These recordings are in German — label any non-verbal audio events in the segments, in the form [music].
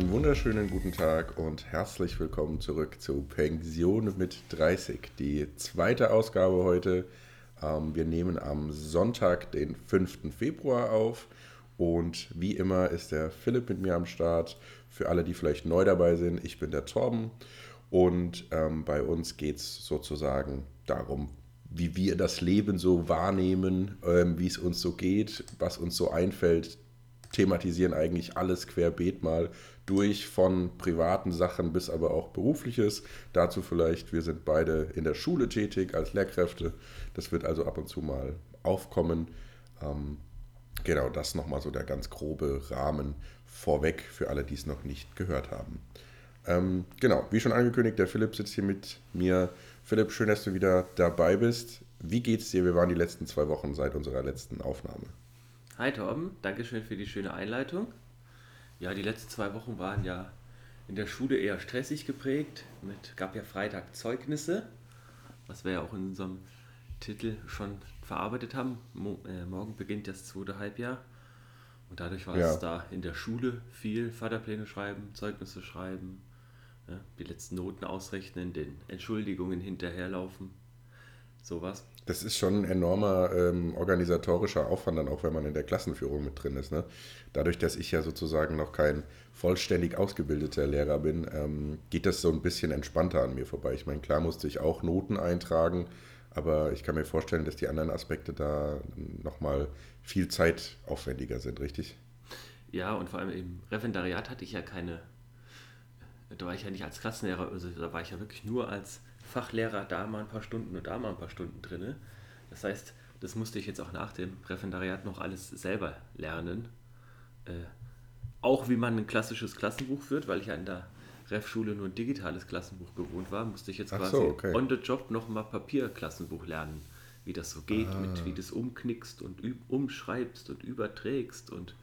Einen wunderschönen guten Tag und herzlich willkommen zurück zu Pension mit 30. Die zweite Ausgabe heute. Ähm, wir nehmen am Sonntag, den 5. Februar auf. Und wie immer ist der Philipp mit mir am Start. Für alle, die vielleicht neu dabei sind, ich bin der Torben. Und ähm, bei uns geht es sozusagen darum, wie wir das Leben so wahrnehmen, ähm, wie es uns so geht, was uns so einfällt, thematisieren eigentlich alles querbeet mal durch, von privaten Sachen bis aber auch berufliches. Dazu vielleicht, wir sind beide in der Schule tätig als Lehrkräfte. Das wird also ab und zu mal aufkommen. Ähm, genau, das nochmal so der ganz grobe Rahmen vorweg für alle, die es noch nicht gehört haben. Ähm, genau, wie schon angekündigt, der Philipp sitzt hier mit mir. Philipp, schön, dass du wieder dabei bist. Wie geht's dir? Wir waren die letzten zwei Wochen seit unserer letzten Aufnahme. Hi Torben, Dankeschön für die schöne Einleitung. Ja, die letzten zwei Wochen waren ja in der Schule eher stressig geprägt. Mit gab ja Freitag Zeugnisse, was wir ja auch in unserem Titel schon verarbeitet haben. Mo äh, morgen beginnt das zweite Halbjahr. Und dadurch war ja. es da in der Schule viel Vaterpläne schreiben, Zeugnisse schreiben, ja, die letzten Noten ausrechnen, den Entschuldigungen hinterherlaufen, sowas. Das ist schon ein enormer ähm, organisatorischer Aufwand, dann auch wenn man in der Klassenführung mit drin ist. Ne? Dadurch, dass ich ja sozusagen noch kein vollständig ausgebildeter Lehrer bin, ähm, geht das so ein bisschen entspannter an mir vorbei. Ich meine, klar musste ich auch Noten eintragen, aber ich kann mir vorstellen, dass die anderen Aspekte da nochmal viel zeitaufwendiger sind, richtig? Ja, und vor allem im Referendariat hatte ich ja keine, da war ich ja nicht als Klassenlehrer, also da war ich ja wirklich nur als Fachlehrer da mal ein paar Stunden und da mal ein paar Stunden drin. Das heißt, das musste ich jetzt auch nach dem Referendariat noch alles selber lernen. Äh, auch wie man ein klassisches Klassenbuch führt, weil ich ja in der Ref-Schule nur ein digitales Klassenbuch gewohnt war, musste ich jetzt quasi so, okay. on the job nochmal Papierklassenbuch lernen. Wie das so geht, ah. mit wie du es umknickst und umschreibst und überträgst und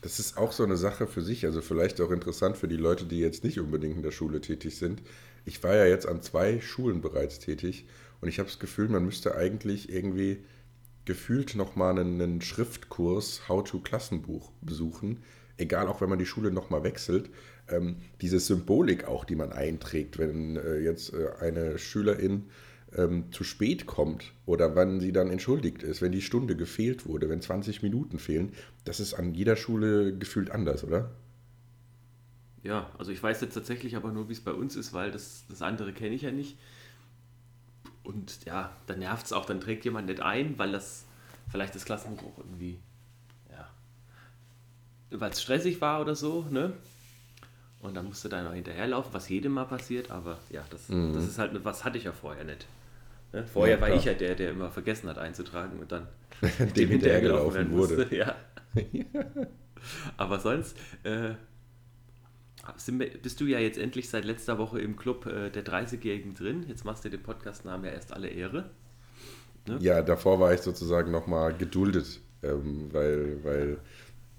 das ist auch so eine Sache für sich, also vielleicht auch interessant für die Leute, die jetzt nicht unbedingt in der Schule tätig sind ich war ja jetzt an zwei Schulen bereits tätig und ich habe das Gefühl, man müsste eigentlich irgendwie gefühlt nochmal einen, einen Schriftkurs How-to-Klassenbuch besuchen, egal auch wenn man die Schule nochmal wechselt. Ähm, diese Symbolik auch, die man einträgt, wenn äh, jetzt äh, eine Schülerin ähm, zu spät kommt oder wann sie dann entschuldigt ist, wenn die Stunde gefehlt wurde, wenn 20 Minuten fehlen, das ist an jeder Schule gefühlt anders, oder? Ja, also ich weiß jetzt tatsächlich aber nur, wie es bei uns ist, weil das, das andere kenne ich ja nicht. Und ja, dann nervt es auch, dann trägt jemand nicht ein, weil das vielleicht das Klassenbuch auch irgendwie, ja, weil es stressig war oder so, ne? Und dann musste da noch hinterherlaufen, was jedem mal passiert, aber ja, das, mhm. das ist halt, was hatte ich ja vorher nicht. Ne? Vorher ja, war ich ja der, der immer vergessen hat einzutragen und dann [laughs] dem hinterhergelaufen wurde. [laughs] Ja. [laughs] aber sonst, äh, bist du ja jetzt endlich seit letzter Woche im Club äh, der 30-Jährigen drin. Jetzt machst du den Podcast-Namen ja erst alle Ehre. Ne? Ja, davor war ich sozusagen nochmal geduldet, ähm, weil, weil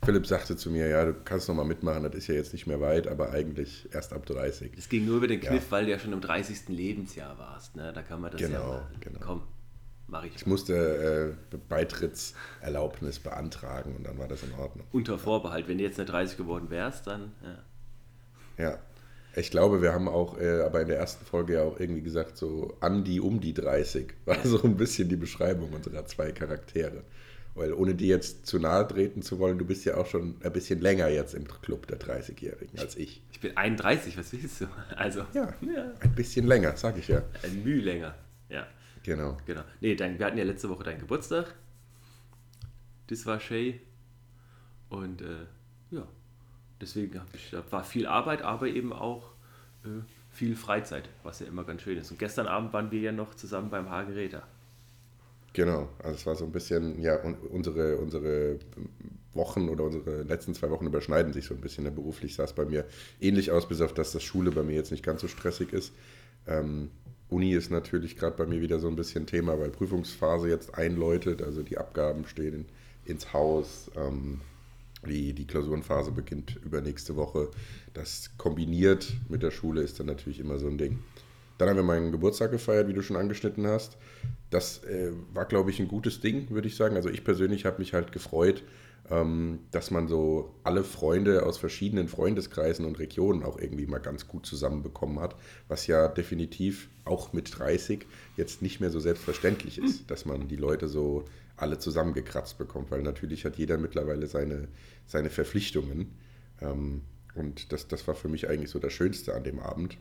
Philipp sagte zu mir, ja, du kannst nochmal mitmachen, das ist ja jetzt nicht mehr weit, aber eigentlich erst ab 30. Es ging nur über den Kniff, ja. weil du ja schon im 30. Lebensjahr warst. Ne? Da kann man das genau, ja genau. Komm, mach ich. Ich musste äh, Beitrittserlaubnis beantragen und dann war das in Ordnung. Unter Vorbehalt, wenn du jetzt eine 30 geworden wärst, dann... Ja. Ja. Ich glaube, wir haben auch, äh, aber in der ersten Folge ja auch irgendwie gesagt, so an die um die 30 war so ein bisschen die Beschreibung unserer zwei Charaktere. Weil ohne die jetzt zu nahe treten zu wollen, du bist ja auch schon ein bisschen länger jetzt im Club der 30-Jährigen als ich. Ich bin 31, was willst du? Also, ja, ja. ein bisschen länger, sag ich ja. Ein Mühe länger, ja. Genau. genau. Nee, dein, wir hatten ja letzte Woche deinen Geburtstag. Das war Shay. Und äh, ja, deswegen ich, war viel Arbeit, aber eben auch äh, viel Freizeit, was ja immer ganz schön ist. Und gestern Abend waren wir ja noch zusammen beim Hageräter. Genau, also es war so ein bisschen, ja, unsere, unsere Wochen oder unsere letzten zwei Wochen überschneiden sich so ein bisschen. Beruflich sah es bei mir ähnlich aus, bis auf dass das Schule bei mir jetzt nicht ganz so stressig ist. Ähm, Uni ist natürlich gerade bei mir wieder so ein bisschen Thema, weil Prüfungsphase jetzt einläutet, also die Abgaben stehen ins Haus. Ähm, die, die Klausurenphase beginnt übernächste Woche. Das kombiniert mit der Schule ist dann natürlich immer so ein Ding. Dann haben wir meinen Geburtstag gefeiert, wie du schon angeschnitten hast. Das äh, war, glaube ich, ein gutes Ding, würde ich sagen. Also ich persönlich habe mich halt gefreut, ähm, dass man so alle Freunde aus verschiedenen Freundeskreisen und Regionen auch irgendwie mal ganz gut zusammenbekommen hat, was ja definitiv auch mit 30 jetzt nicht mehr so selbstverständlich ist, dass man die Leute so alle zusammengekratzt bekommt, weil natürlich hat jeder mittlerweile seine, seine Verpflichtungen. Ähm, und das, das war für mich eigentlich so das Schönste an dem Abend,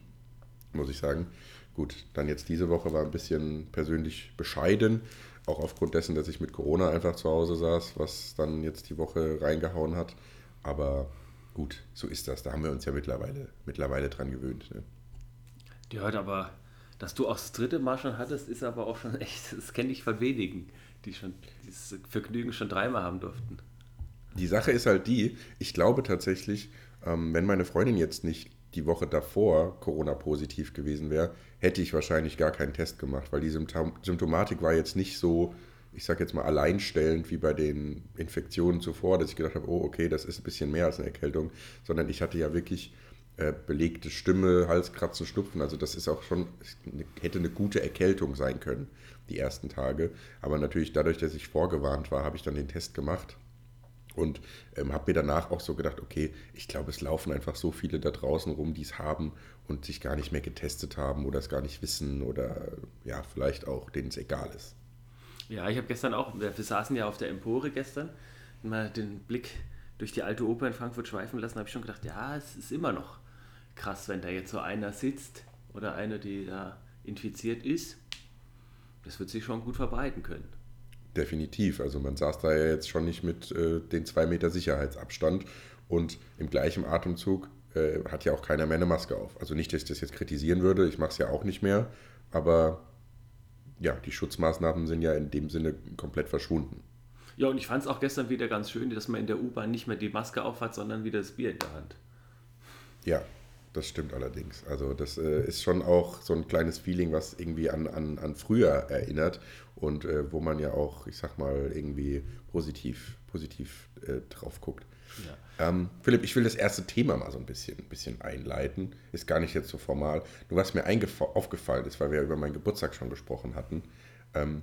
muss ich sagen. Gut, dann jetzt diese Woche war ein bisschen persönlich bescheiden, auch aufgrund dessen, dass ich mit Corona einfach zu Hause saß, was dann jetzt die Woche reingehauen hat. Aber gut, so ist das. Da haben wir uns ja mittlerweile, mittlerweile dran gewöhnt. Ne? Ja, aber dass du auch das dritte Mal schon hattest, ist aber auch schon echt, das kenne ich von wenigen, die schon dieses Vergnügen schon dreimal haben durften. Die Sache ist halt die, ich glaube tatsächlich, ähm, wenn meine Freundin jetzt nicht die Woche davor Corona-positiv gewesen wäre, hätte ich wahrscheinlich gar keinen Test gemacht, weil die Symptom Symptomatik war jetzt nicht so, ich sage jetzt mal, alleinstellend wie bei den Infektionen zuvor, dass ich gedacht habe, oh, okay, das ist ein bisschen mehr als eine Erkältung, sondern ich hatte ja wirklich äh, belegte Stimme, Halskratzen, Schnupfen. Also das ist auch schon, hätte eine gute Erkältung sein können, die ersten Tage. Aber natürlich dadurch, dass ich vorgewarnt war, habe ich dann den Test gemacht und ähm, habe mir danach auch so gedacht, okay, ich glaube, es laufen einfach so viele da draußen rum, die es haben und sich gar nicht mehr getestet haben oder es gar nicht wissen oder ja, vielleicht auch, denen es egal ist. Ja, ich habe gestern auch, wir saßen ja auf der Empore gestern, mal den Blick durch die alte Oper in Frankfurt schweifen lassen, habe ich schon gedacht, ja, es ist immer noch krass, wenn da jetzt so einer sitzt oder eine, die da infiziert ist. Das wird sich schon gut verbreiten können. Definitiv. Also man saß da ja jetzt schon nicht mit äh, den zwei Meter Sicherheitsabstand und im gleichen Atemzug äh, hat ja auch keiner mehr eine Maske auf. Also nicht, dass ich das jetzt kritisieren würde, ich mache es ja auch nicht mehr, aber ja, die Schutzmaßnahmen sind ja in dem Sinne komplett verschwunden. Ja, und ich fand es auch gestern wieder ganz schön, dass man in der U-Bahn nicht mehr die Maske aufhat, sondern wieder das Bier in der Hand. Ja, das stimmt allerdings. Also das äh, ist schon auch so ein kleines Feeling, was irgendwie an, an, an früher erinnert und äh, wo man ja auch, ich sag mal, irgendwie positiv, positiv äh, drauf guckt. Ja. Ähm, Philipp, ich will das erste Thema mal so ein bisschen, ein bisschen einleiten. Ist gar nicht jetzt so formal. Nur was mir aufgefallen ist, weil wir über meinen Geburtstag schon gesprochen hatten. Ähm,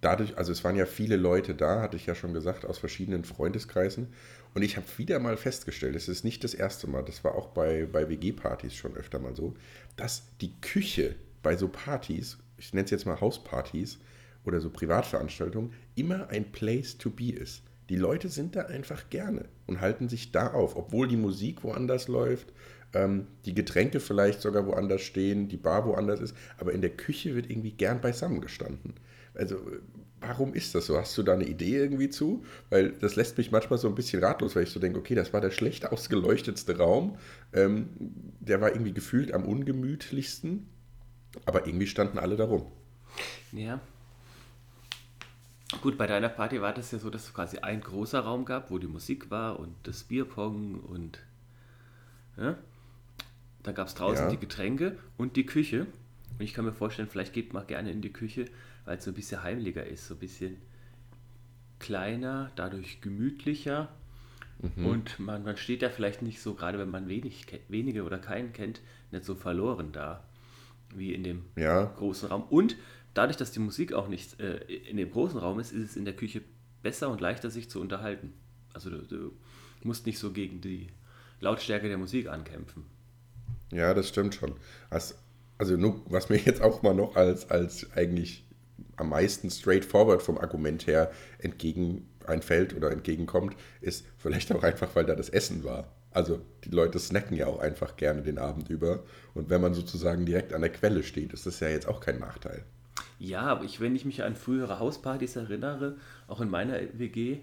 dadurch, also es waren ja viele Leute da, hatte ich ja schon gesagt, aus verschiedenen Freundeskreisen. Und ich habe wieder mal festgestellt, es ist nicht das erste Mal, das war auch bei, bei WG-Partys schon öfter mal so, dass die Küche bei so Partys, ich nenne es jetzt mal Hauspartys oder so Privatveranstaltungen, immer ein Place to be ist. Die Leute sind da einfach gerne und halten sich da auf, obwohl die Musik woanders läuft, ähm, die Getränke vielleicht sogar woanders stehen, die Bar woanders ist, aber in der Küche wird irgendwie gern beisammen gestanden. Also warum ist das so? Hast du da eine Idee irgendwie zu? Weil das lässt mich manchmal so ein bisschen ratlos, weil ich so denke, okay, das war der schlecht ausgeleuchtetste Raum. Ähm, der war irgendwie gefühlt am ungemütlichsten, aber irgendwie standen alle da rum. Ja. Gut, bei deiner Party war das ja so, dass es quasi ein großer Raum gab, wo die Musik war und das Bierpong und ja? dann gab es draußen ja. die Getränke und die Küche. Und ich kann mir vorstellen, vielleicht geht man gerne in die Küche, weil es so ein bisschen heimlicher ist, so ein bisschen kleiner, dadurch gemütlicher. Mhm. Und man, man steht ja vielleicht nicht so, gerade wenn man wenig, wenige oder keinen kennt, nicht so verloren da, wie in dem ja. großen Raum. Und dadurch, dass die Musik auch nicht äh, in dem großen Raum ist, ist es in der Küche besser und leichter, sich zu unterhalten. Also du, du musst nicht so gegen die Lautstärke der Musik ankämpfen. Ja, das stimmt schon. Also, also nur, was mir jetzt auch mal noch als, als eigentlich am meisten straightforward vom Argument her entgegen einfällt oder entgegenkommt, ist vielleicht auch einfach, weil da das Essen war. Also die Leute snacken ja auch einfach gerne den Abend über. Und wenn man sozusagen direkt an der Quelle steht, ist das ja jetzt auch kein Nachteil. Ja, aber ich, wenn ich mich an frühere Hauspartys erinnere, auch in meiner WG,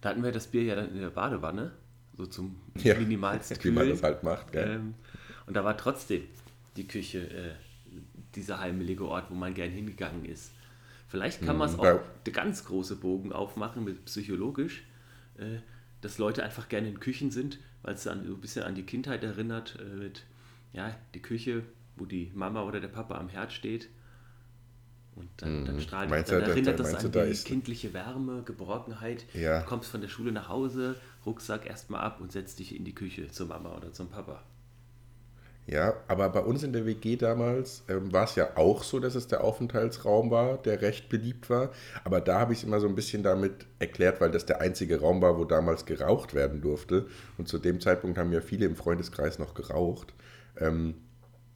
da hatten wir das Bier ja dann in der Badewanne, so zum ja, minimalsten Wie man das halt macht, gell? Ähm, und da war trotzdem die Küche äh, dieser heimelige Ort, wo man gern hingegangen ist. Vielleicht kann man es auch der ganz große Bogen aufmachen mit psychologisch, äh, dass Leute einfach gerne in Küchen sind, weil es dann so ein bisschen an die Kindheit erinnert, äh, mit ja, die Küche, wo die Mama oder der Papa am Herd steht. Und dann, dann hm, strahlt meinst dann erinnert das an die kindliche Wärme, Geborgenheit. Ja. Du kommst von der Schule nach Hause, Rucksack erstmal ab und setzt dich in die Küche zur Mama oder zum Papa. Ja, aber bei uns in der WG damals ähm, war es ja auch so, dass es der Aufenthaltsraum war, der recht beliebt war. Aber da habe ich es immer so ein bisschen damit erklärt, weil das der einzige Raum war, wo damals geraucht werden durfte. Und zu dem Zeitpunkt haben ja viele im Freundeskreis noch geraucht. Ähm,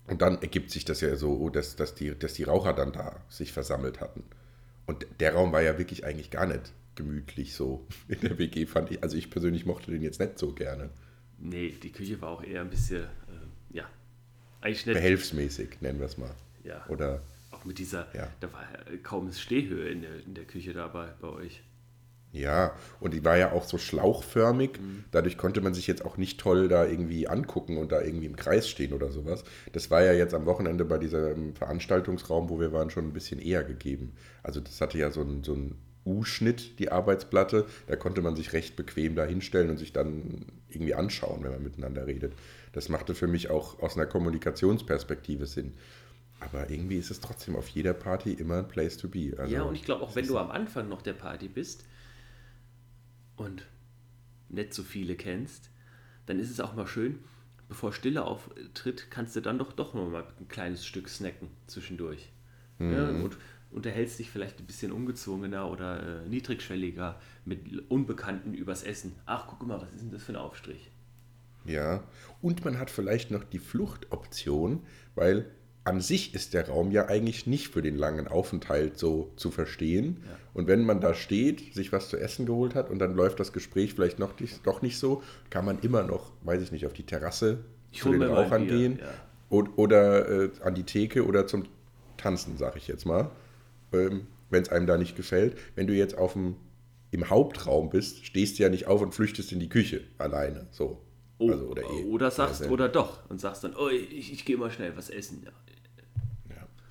und dann ergibt sich das ja so, dass, dass, die, dass die Raucher dann da sich versammelt hatten. Und der Raum war ja wirklich eigentlich gar nicht gemütlich so [laughs] in der WG, fand ich. Also ich persönlich mochte den jetzt nicht so gerne. Nee, die Küche war auch eher ein bisschen, äh, ja, eigentlich nicht. Behelfsmäßig, nennen wir es mal. Ja. Oder. Auch mit dieser, ja. da war kaum Stehhöhe in der, in der Küche dabei bei euch. Ja, und die war ja auch so schlauchförmig. Mhm. Dadurch konnte man sich jetzt auch nicht toll da irgendwie angucken und da irgendwie im Kreis stehen oder sowas. Das war ja jetzt am Wochenende bei diesem Veranstaltungsraum, wo wir waren, schon ein bisschen eher gegeben. Also das hatte ja so einen so U-Schnitt, die Arbeitsplatte. Da konnte man sich recht bequem da hinstellen und sich dann irgendwie anschauen, wenn man miteinander redet. Das machte für mich auch aus einer Kommunikationsperspektive Sinn. Aber irgendwie ist es trotzdem auf jeder Party immer ein Place to be. Also ja, und ich glaube, auch wenn du am Anfang noch der Party bist, und nicht so viele kennst, dann ist es auch mal schön, bevor Stille auftritt, kannst du dann doch doch noch mal ein kleines Stück snacken zwischendurch. Mhm. Ja, und unterhältst dich vielleicht ein bisschen ungezwungener oder äh, niedrigschwelliger mit Unbekannten übers Essen. Ach, guck mal, was ist denn das für ein Aufstrich? Ja, und man hat vielleicht noch die Fluchtoption, weil an sich ist der Raum ja eigentlich nicht für den langen Aufenthalt so zu verstehen. Ja. Und wenn man da steht, sich was zu essen geholt hat und dann läuft das Gespräch vielleicht noch nicht, doch nicht so, kann man immer noch, weiß ich nicht, auf die Terrasse ich zu den Rauchern gehen ja. oder, oder äh, an die Theke oder zum Tanzen, sag ich jetzt mal, ähm, wenn es einem da nicht gefällt. Wenn du jetzt auf dem, im Hauptraum bist, stehst du ja nicht auf und flüchtest in die Küche alleine. So. Oh, also, oder, eh, oder sagst, oder doch, und sagst dann, oh, ich, ich gehe mal schnell was essen. Ja.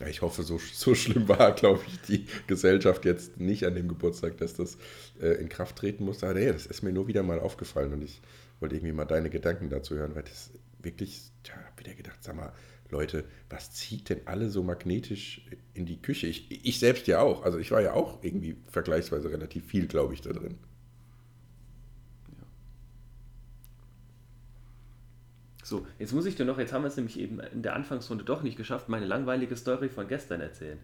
Ja, ich hoffe, so, so schlimm war, glaube ich, die Gesellschaft jetzt nicht an dem Geburtstag, dass das äh, in Kraft treten musste. Aber nee, das ist mir nur wieder mal aufgefallen und ich wollte irgendwie mal deine Gedanken dazu hören, weil das wirklich, tja, hab wieder gedacht, sag mal, Leute, was zieht denn alle so magnetisch in die Küche? Ich, ich selbst ja auch. Also ich war ja auch irgendwie vergleichsweise relativ viel, glaube ich, da drin. So, jetzt muss ich dir noch, jetzt haben wir es nämlich eben in der Anfangsrunde doch nicht geschafft, meine langweilige Story von gestern erzählen.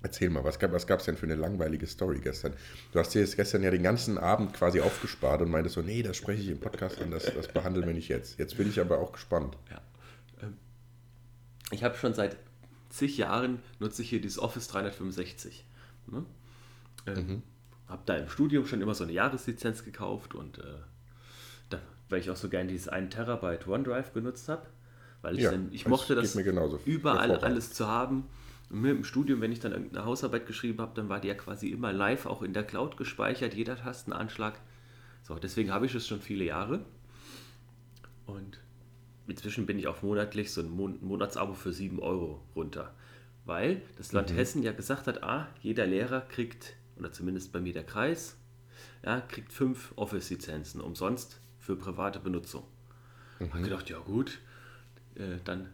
Erzähl mal, was gab es denn für eine langweilige Story gestern? Du hast dir jetzt gestern ja den ganzen Abend quasi aufgespart und meintest so, nee, das spreche ich im Podcast an, das, das behandeln wir nicht jetzt. Jetzt bin ich aber auch gespannt. Ja. Ähm, ich habe schon seit zig Jahren, nutze ich hier dieses Office 365. Ne? Ähm, mhm. Habe da im Studium schon immer so eine Jahreslizenz gekauft und äh, weil ich auch so gerne dieses 1 Terabyte OneDrive genutzt habe. Weil ich, ja, dann, ich mochte das überall alles zu haben. Und mir im Studium, wenn ich dann irgendeine Hausarbeit geschrieben habe, dann war die ja quasi immer live auch in der Cloud gespeichert, jeder Tastenanschlag. So, deswegen habe ich es schon viele Jahre. Und inzwischen bin ich auf monatlich so ein Monatsabo für 7 Euro runter. Weil das Land mhm. Hessen ja gesagt hat, ah, jeder Lehrer kriegt, oder zumindest bei mir der Kreis, ja, kriegt fünf Office-Lizenzen umsonst für private Benutzung. Mhm. Habe gedacht, ja gut, äh, dann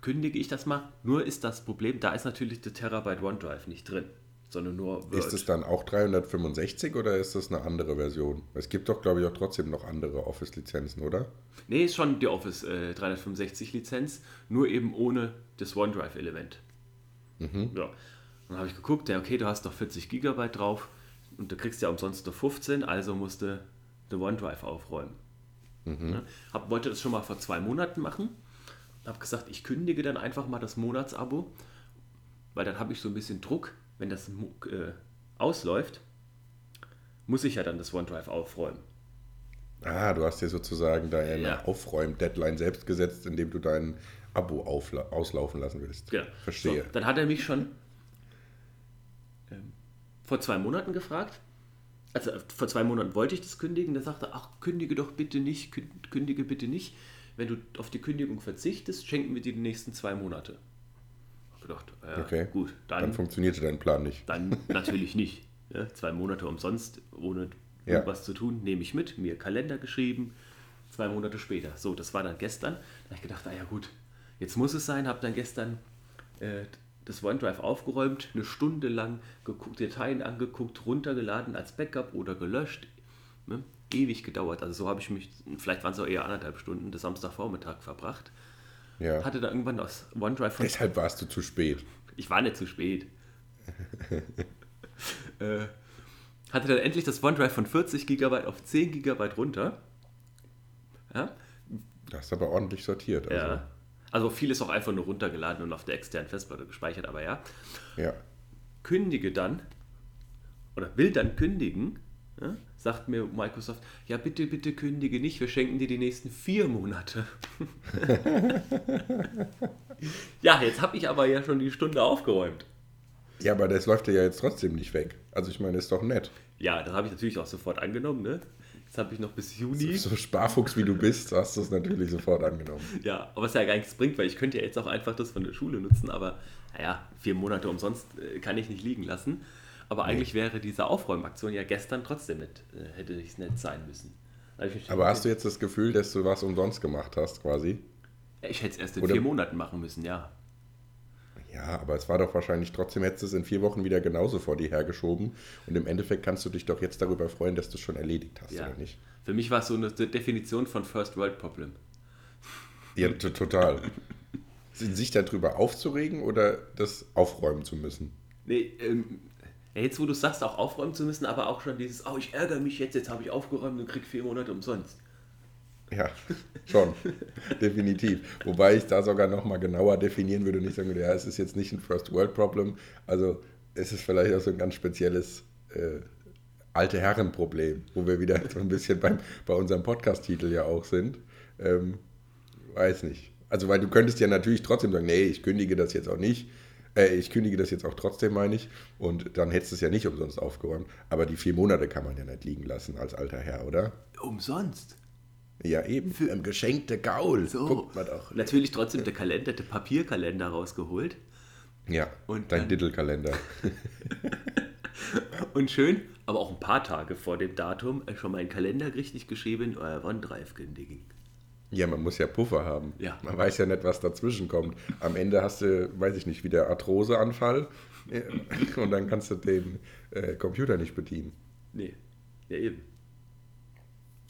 kündige ich das mal. Nur ist das Problem, da ist natürlich der Terabyte OneDrive nicht drin, sondern nur Word. Ist es dann auch 365 oder ist das eine andere Version? Es gibt doch, glaube ich, auch trotzdem noch andere Office-Lizenzen, oder? Nee, ist schon die Office äh, 365-Lizenz, nur eben ohne das OneDrive-Element. Mhm. Ja. Dann habe ich geguckt, ja, okay, du hast doch 40 Gigabyte drauf und du kriegst ja umsonst nur 15, also musste The OneDrive aufräumen. Mhm. Ja, hab, wollte das schon mal vor zwei Monaten machen. Habe gesagt, ich kündige dann einfach mal das Monatsabo, weil dann habe ich so ein bisschen Druck, wenn das äh, ausläuft, muss ich ja dann das OneDrive aufräumen. Ah, du hast dir sozusagen deine ja. Aufräum-Deadline selbst gesetzt, indem du dein Abo auslaufen lassen willst. Genau. Verstehe. So, dann hat er mich schon ähm, vor zwei Monaten gefragt, also vor zwei Monaten wollte ich das kündigen, da sagte ach, kündige doch bitte nicht, kündige bitte nicht. Wenn du auf die Kündigung verzichtest, schenken wir dir die nächsten zwei Monate. Ich gedacht, äh, okay. gut, dann, dann funktionierte dein Plan nicht. Dann natürlich nicht. Ja, zwei Monate umsonst, ohne ja. irgendwas zu tun, nehme ich mit, mir Kalender geschrieben, zwei Monate später. So, das war dann gestern. Da habe ich gedacht, naja gut, jetzt muss es sein, habe dann gestern äh, das OneDrive aufgeräumt, eine Stunde lang geguckt, Dateien angeguckt, runtergeladen als Backup oder gelöscht. Ne? ewig gedauert. Also so habe ich mich, vielleicht waren es auch eher anderthalb Stunden, des Samstagvormittag verbracht. Ja. Hatte da irgendwann das OneDrive von Deshalb warst du zu spät. ich war nicht zu spät. [laughs] äh, hatte dann endlich das OneDrive von 40 GB auf 10 GB runter. Ja, Das ist aber ordentlich sortiert. Also, ja. Also viel ist auch einfach nur runtergeladen und auf der externen Festplatte gespeichert, aber ja. ja. Kündige dann oder will dann kündigen, ja, sagt mir Microsoft, ja bitte, bitte kündige nicht, wir schenken dir die nächsten vier Monate. [laughs] ja, jetzt habe ich aber ja schon die Stunde aufgeräumt. Ja, aber das läuft ja jetzt trotzdem nicht weg. Also ich meine, ist doch nett. Ja, das habe ich natürlich auch sofort angenommen. Ne? Jetzt habe ich noch bis Juni. So Sparfuchs wie du bist, hast du es natürlich sofort angenommen. Ja, aber was ja gar nichts bringt, weil ich könnte ja jetzt auch einfach das von der Schule nutzen, aber naja, vier Monate umsonst äh, kann ich nicht liegen lassen. Aber eigentlich wäre diese Aufräumaktion ja gestern trotzdem nicht, äh, hätte es nicht sein müssen. Ich Aber hast du jetzt das Gefühl, dass du was umsonst gemacht hast, quasi? Ich hätte es erst in Oder- vier Monaten machen müssen, ja. Ja, aber es war doch wahrscheinlich trotzdem, hättest du es in vier Wochen wieder genauso vor dir hergeschoben. Und im Endeffekt kannst du dich doch jetzt darüber freuen, dass du es schon erledigt hast, ja. oder nicht? Für mich war es so eine Definition von First World Problem. Ja, to- total. [laughs] Sich darüber aufzuregen oder das aufräumen zu müssen? Nee, ähm, jetzt wo du sagst, auch aufräumen zu müssen, aber auch schon dieses, oh, ich ärgere mich jetzt, jetzt habe ich aufgeräumt und krieg vier Monate umsonst. Ja, schon. Definitiv. Wobei ich da sogar nochmal genauer definieren würde und nicht sagen würde, ja, es ist jetzt nicht ein First World Problem. Also es ist vielleicht auch so ein ganz spezielles äh, alte Herren-Problem, wo wir wieder so ein bisschen beim, bei unserem Podcast-Titel ja auch sind. Ähm, weiß nicht. Also, weil du könntest ja natürlich trotzdem sagen, nee, ich kündige das jetzt auch nicht. Äh, ich kündige das jetzt auch trotzdem, meine ich. Und dann hättest du es ja nicht umsonst aufgeräumt. Aber die vier Monate kann man ja nicht liegen lassen als alter Herr, oder? Umsonst? Ja, eben. Für ein geschenkte Gaul. So. Guckt man doch. Natürlich trotzdem der Kalender, der Papierkalender rausgeholt. Ja, Und dein Diddle-Kalender. [laughs] Und schön, aber auch ein paar Tage vor dem Datum äh, schon mal einen Kalender richtig geschrieben, euer OneDrive kündigen. Ja, man muss ja Puffer haben. Ja. Man weiß ja nicht, was dazwischen kommt. Am Ende hast du, weiß ich nicht, wieder Arthroseanfall äh, [laughs] und dann kannst du den äh, Computer nicht bedienen. Nee, ja eben.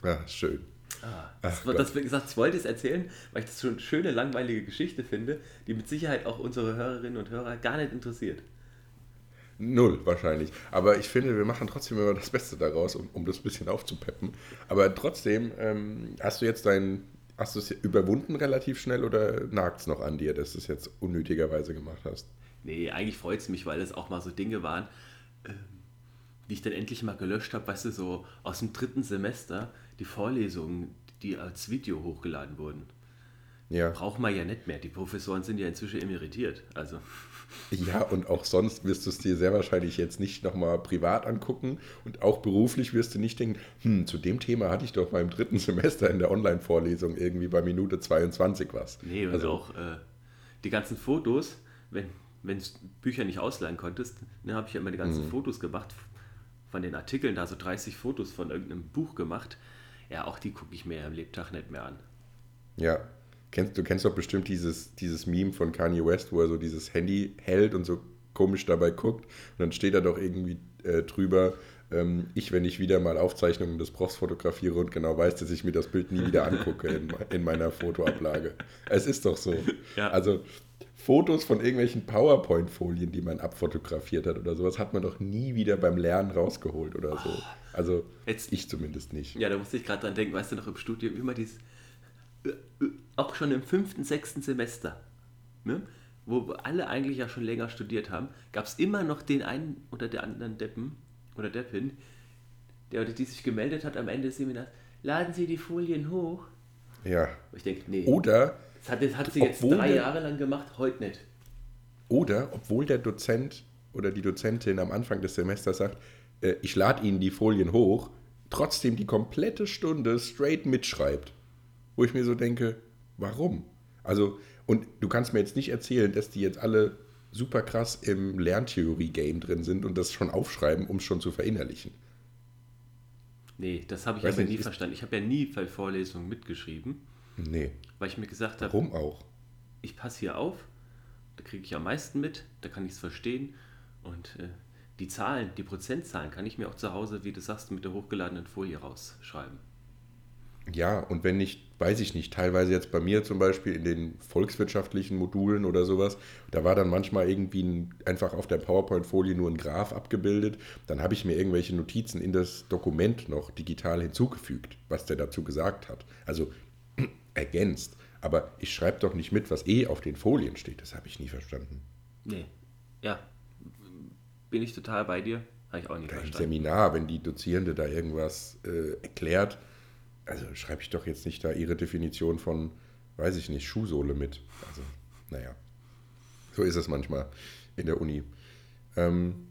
Ah, schön. Ah, Ach das, wie gesagt, ich wollte es erzählen, weil ich das schon eine schöne, langweilige Geschichte finde, die mit Sicherheit auch unsere Hörerinnen und Hörer gar nicht interessiert. Null wahrscheinlich. Aber ich finde, wir machen trotzdem immer das Beste daraus, um, um das ein bisschen aufzupeppen. Aber trotzdem, ähm, hast du jetzt dein, hast du es überwunden relativ schnell oder nagt es noch an dir, dass du es jetzt unnötigerweise gemacht hast? Nee, eigentlich freut es mich, weil es auch mal so Dinge waren, ähm, die ich dann endlich mal gelöscht habe, weißt du, so aus dem dritten Semester, die Vorlesungen, die als Video hochgeladen wurden. Ja. Braucht man ja nicht mehr. Die Professoren sind ja inzwischen emeritiert. Also, [laughs] Ja, und auch sonst wirst du es dir sehr wahrscheinlich jetzt nicht nochmal privat angucken und auch beruflich wirst du nicht denken, hm, zu dem Thema hatte ich doch beim dritten [laughs] Semester in der Online-Vorlesung irgendwie bei Minute 22 was. nee, und also, auch äh, die ganzen Fotos, wenn wenn du Bücher nicht ausleihen konntest, ne, habe ich ja immer die ganzen Mhm. Fotos gemacht, von den Artikeln, da so 30 Fotos von irgendeinem Buch gemacht. Ja, auch die gucke ich mir am Lebtag nicht mehr an. Ja, kennst, du kennst doch bestimmt dieses, dieses Meme von Kanye West, wo er so dieses Handy hält und so komisch dabei guckt und dann steht da doch irgendwie äh, drüber, ähm, ich, wenn ich wieder mal Aufzeichnungen des Profs fotografiere und genau weiß, dass ich mir das Bild nie wieder angucke in, in meiner Fotoablage. Es ist doch so. Ja. Also Fotos von irgendwelchen PowerPoint-Folien, die man abfotografiert hat oder sowas, hat man doch nie wieder beim Lernen rausgeholt oder so. Also Jetzt- ich zumindest nicht. Ja, da musste ich gerade dran denken, weißt du noch im Studium immer dieses, äh, äh, auch schon im fünften, sechsten Semester, ne, wo alle eigentlich ja schon länger studiert haben, gab es immer noch den einen oder der anderen Deppen oder Deppin, der oder die sich gemeldet hat am Ende des Seminars, laden Sie die Folien hoch. Ja. Ich denke, nee, Oder das hat, das hat sie jetzt obwohl drei Jahre lang gemacht, heute nicht. Oder obwohl der Dozent oder die Dozentin am Anfang des Semesters sagt, äh, ich lade Ihnen die Folien hoch, trotzdem die komplette Stunde straight mitschreibt. Wo ich mir so denke, warum? Also, und du kannst mir jetzt nicht erzählen, dass die jetzt alle super krass im Lerntheorie-Game drin sind und das schon aufschreiben, um es schon zu verinnerlichen. Nee, das habe ich Weiß aber nicht, nie verstanden. Ich habe ja nie bei Vorlesungen mitgeschrieben, Nee. weil ich mir gesagt habe, Warum auch? ich passe hier auf, da kriege ich am meisten mit, da kann ich es verstehen und äh, die Zahlen, die Prozentzahlen kann ich mir auch zu Hause, wie du sagst, mit der hochgeladenen Folie rausschreiben. Ja, und wenn nicht, weiß ich nicht, teilweise jetzt bei mir zum Beispiel in den volkswirtschaftlichen Modulen oder sowas, da war dann manchmal irgendwie ein, einfach auf der PowerPoint-Folie nur ein Graph abgebildet. Dann habe ich mir irgendwelche Notizen in das Dokument noch digital hinzugefügt, was der dazu gesagt hat. Also ergänzt. Aber ich schreibe doch nicht mit, was eh auf den Folien steht. Das habe ich nie verstanden. Nee. Ja. Bin ich total bei dir. Habe ich auch nie Oder Im verstanden. Seminar, wenn die Dozierende da irgendwas äh, erklärt, also schreibe ich doch jetzt nicht da ihre Definition von, weiß ich nicht, Schuhsohle mit. Also, naja. So ist es manchmal in der Uni. Ähm,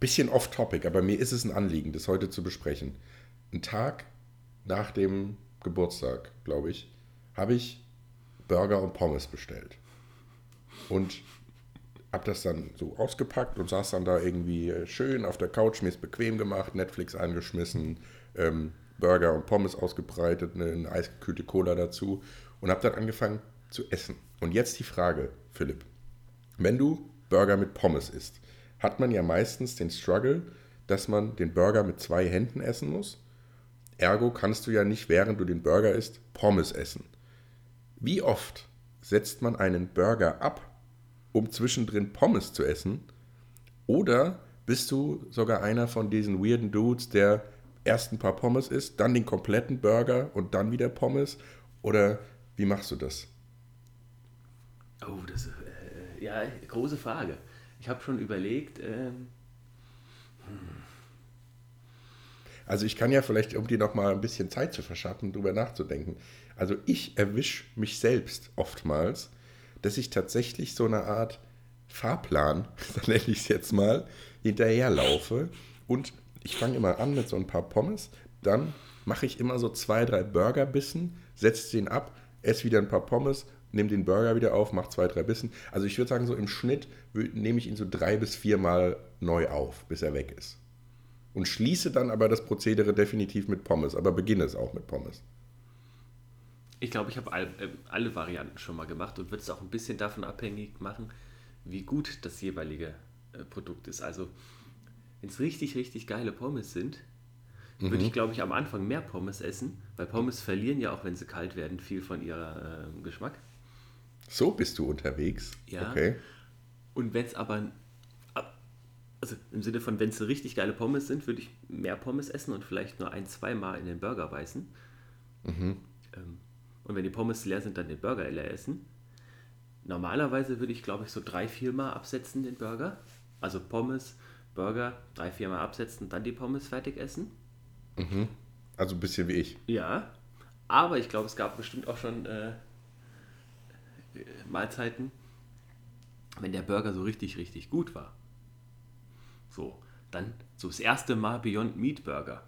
bisschen off-topic, aber mir ist es ein Anliegen, das heute zu besprechen. Ein Tag nach dem Geburtstag, glaube ich, habe ich Burger und Pommes bestellt. Und habe das dann so ausgepackt und saß dann da irgendwie äh, schön auf der Couch, mir ist bequem gemacht, Netflix angeschmissen, ähm, Burger und Pommes ausgebreitet, eine, eine eisgekühlte Cola dazu und habe dann angefangen zu essen. Und jetzt die Frage, Philipp. Wenn du Burger mit Pommes isst, hat man ja meistens den Struggle, dass man den Burger mit zwei Händen essen muss. Ergo kannst du ja nicht, während du den Burger isst, Pommes essen. Wie oft setzt man einen Burger ab, um zwischendrin Pommes zu essen? Oder bist du sogar einer von diesen weirden Dudes, der erst ein paar Pommes isst, dann den kompletten Burger und dann wieder Pommes? Oder wie machst du das? Oh, das ist äh, ja große Frage. Ich habe schon überlegt, ähm, Also ich kann ja vielleicht, um dir noch mal ein bisschen Zeit zu verschaffen, drüber nachzudenken. Also ich erwische mich selbst oftmals, dass ich tatsächlich so eine Art Fahrplan, [laughs] so nenne ich es jetzt mal, hinterherlaufe. Und ich fange immer an mit so ein paar Pommes, dann mache ich immer so zwei, drei Burgerbissen, setze den ab, esse wieder ein paar Pommes, nehme den Burger wieder auf, mache zwei, drei Bissen. Also ich würde sagen, so im Schnitt nehme ich ihn so drei bis viermal neu auf, bis er weg ist. Und schließe dann aber das Prozedere definitiv mit Pommes, aber beginne es auch mit Pommes. Ich glaube, ich habe all, äh, alle Varianten schon mal gemacht und würde es auch ein bisschen davon abhängig machen, wie gut das jeweilige äh, Produkt ist. Also, wenn es richtig, richtig geile Pommes sind, würde ich, glaube ich, am Anfang mehr Pommes essen, weil Pommes verlieren ja auch, wenn sie kalt werden, viel von ihrem äh, Geschmack. So bist du unterwegs. Ja. Okay. Und wenn es aber, ab- also im Sinne von, wenn es richtig geile Pommes sind, würde ich mehr Pommes essen und vielleicht nur ein, zwei Mal in den Burger beißen. Ähm, und wenn die Pommes leer sind, dann den Burger leer essen. Normalerweise würde ich, glaube ich, so drei, vier Mal absetzen den Burger. Also Pommes, Burger, drei, vier Mal absetzen, dann die Pommes fertig essen. Also ein bisschen wie ich. Ja, aber ich glaube, es gab bestimmt auch schon äh, Mahlzeiten, wenn der Burger so richtig, richtig gut war. So, dann so das erste Mal Beyond Meat Burger.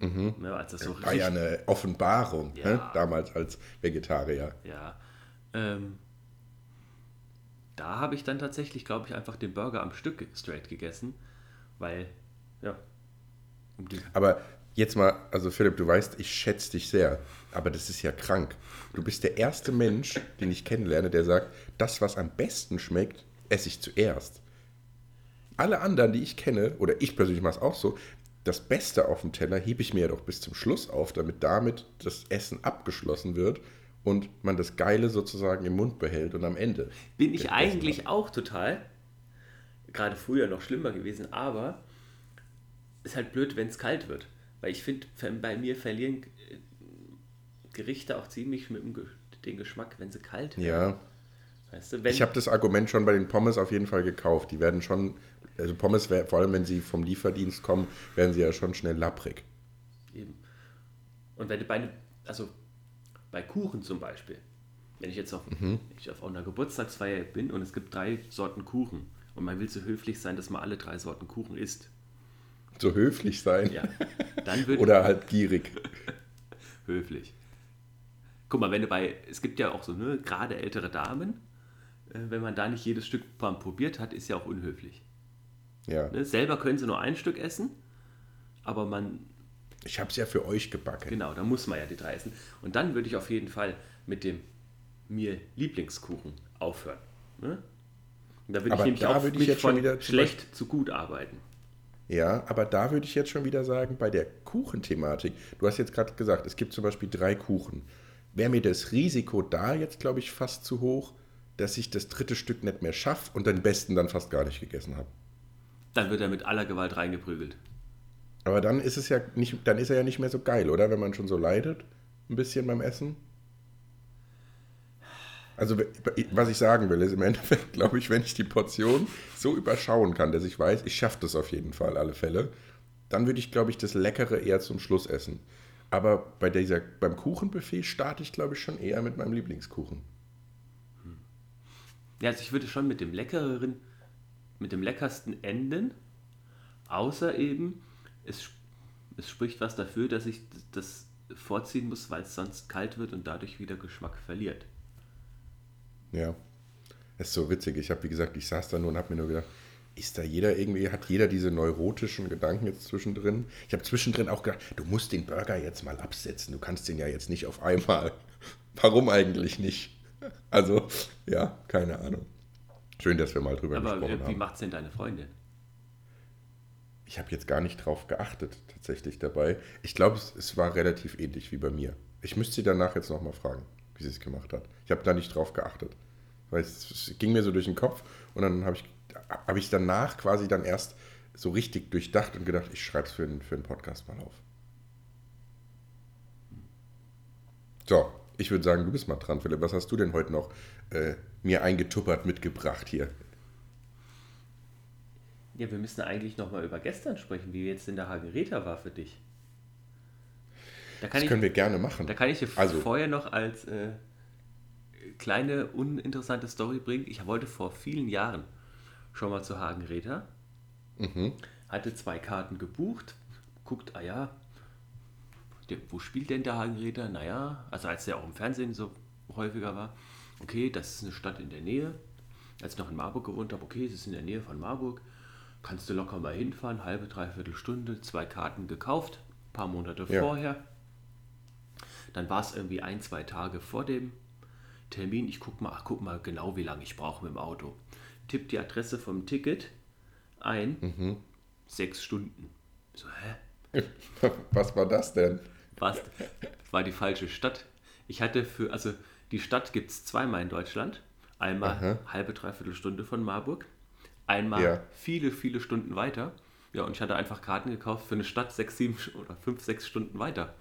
Ne, als das so War ja eine Offenbarung, Ja. ne? damals als Vegetarier. Ja. Ähm, da habe ich dann tatsächlich, glaube ich, einfach den Burger am Stück straight gegessen, weil, ja, um Aber jetzt mal, also Philipp, du weißt, ich schätze dich sehr, aber das ist ja krank. Du bist der erste Mensch, den ich kennenlerne, der sagt, das, was am besten schmeckt, esse ich zuerst. Alle anderen, die ich kenne, oder ich persönlich mache es auch so, das Beste auf dem Teller hebe ich mir ja doch bis zum Schluss auf, damit damit das Essen abgeschlossen wird und man das Geile sozusagen im Mund behält und am Ende. bin ich eigentlich auch total, gerade früher noch schlimmer gewesen, aber ist halt blöd, wenn es kalt wird. Weil ich finde, bei mir verlieren äh, Gerichte auch ziemlich mit dem, den Geschmack, wenn sie kalt werden. Ja, Weißt du, wenn, Ich habe das Argument schon bei den Pommes auf jeden Fall gekauft. Die werden schon, also Pommes, vor allem wenn sie vom Lieferdienst kommen, werden sie ja schon schnell lapprig. Eben. Und wenn du bei, ne- also bei Kuchen zum Beispiel, wenn ich jetzt auf, wenn ich auf einer Geburtstagsfeier bin und es gibt drei Sorten Kuchen und man will so höflich sein, dass man alle drei Sorten Kuchen isst, So höflich sein. ja, dann würde [laughs] Oder halt gierig. [laughs] höflich. Guck mal, wenn du bei, es gibt ja auch so, ne, gerade ältere Damen, äh, wenn man da nicht jedes Stück probiert hat, ist ja auch unhöflich. Ja. Ne? Selber können sie nur ein Stück essen, aber man Ich habe es ja für euch gebacken. Genau, da muss man ja die drei essen. Und dann würde ich auf jeden Fall mit dem mir Lieblingskuchen aufhören. Ne? Und da würde ich nämlich auch ich mich von schlecht zu gut arbeiten. Ja, aber da würde ich jetzt schon wieder sagen, bei der Kuchenthematik, du hast jetzt gerade gesagt, es gibt zum Beispiel drei Kuchen. Wäre mir das Risiko da jetzt, glaube ich, fast zu hoch, dass ich das dritte Stück nicht mehr schaffe und den besten dann fast gar nicht gegessen habe. Dann wird er mit aller Gewalt reingeprügelt. Aber dann ist es ja nicht, dann ist er ja nicht mehr so geil, oder? Wenn man schon so leidet, ein bisschen beim Essen. Also, was ich sagen will, ist im Endeffekt, [laughs] glaube ich, wenn ich die Portion so überschauen kann, dass ich weiß, ich schaffe das auf jeden Fall, alle Fälle, dann würde ich, glaube ich, das Leckere eher zum Schluss essen. Aber bei dieser, beim Kuchenbuffet starte ich, glaube ich, schon eher mit meinem Lieblingskuchen. Ja, also ich würde schon mit dem leckereren, mit dem leckersten enden, außer eben, es, es spricht was dafür, dass ich das vorziehen muss, weil es sonst kalt wird und dadurch wieder Geschmack verliert. Ja. Ist so witzig. Ich habe, wie gesagt, ich saß da nur und habe mir nur gedacht, ist da jeder irgendwie, hat jeder diese neurotischen Gedanken jetzt zwischendrin? Ich habe zwischendrin auch gedacht, du musst den Burger jetzt mal absetzen. Du kannst den ja jetzt nicht auf einmal. [laughs] Warum eigentlich nicht? Also, ja, keine Ahnung. Schön, dass wir mal drüber Aber gesprochen wie haben. macht es denn deine Freundin? Ich habe jetzt gar nicht drauf geachtet, tatsächlich dabei. Ich glaube, es, es war relativ ähnlich wie bei mir. Ich müsste sie danach jetzt nochmal fragen, wie sie es gemacht hat. Ich habe da nicht drauf geachtet. Weil es, es ging mir so durch den Kopf und dann habe ich, hab ich danach quasi dann erst so richtig durchdacht und gedacht, ich schreibe es für, einen- für einen Podcast mal auf. So, ich würde sagen, du bist mal dran, Philipp. Was hast du denn heute noch äh, mir eingetuppert mitgebracht hier? Ja, wir müssen eigentlich nochmal über gestern sprechen, wie jetzt in der Hagenräter war für dich. Da kann Das ich, können wir gerne machen. Da kann ich dir Also- vorher noch als äh, kleine, uninteressante Story bringen. Ich wollte vor vielen Jahren schon mal zu Hagenräter. Mhm. Hatte zwei Karten gebucht. Guckt, ah ja, der, wo spielt denn der Hagenräter? Naja, also als der auch im Fernsehen so häufiger war. Okay, das ist eine Stadt in der Nähe. Als ich noch in Marburg gewohnt habe, okay, es ist in der Nähe von Marburg. Kannst du locker mal hinfahren, halbe, dreiviertel Stunde, zwei Karten gekauft, ein paar Monate Ja. vorher. Dann war es irgendwie ein, zwei Tage vor dem Termin. Ich guck mal, ach, guck mal genau, wie lange ich brauche mit dem Auto. Tipp die Adresse vom Ticket ein. Mhm. Sechs Stunden. So, hä? [laughs] Was war das denn? Was? War die falsche Stadt. Ich hatte für, also die Stadt gibt es zweimal in Deutschland. Einmal Aha. halbe, dreiviertel Stunde von Marburg. Einmal Ja. viele, viele Stunden weiter. Ja, und ich hatte einfach Karten gekauft für eine Stadt sechs, sieben oder fünf, sechs Stunden weiter.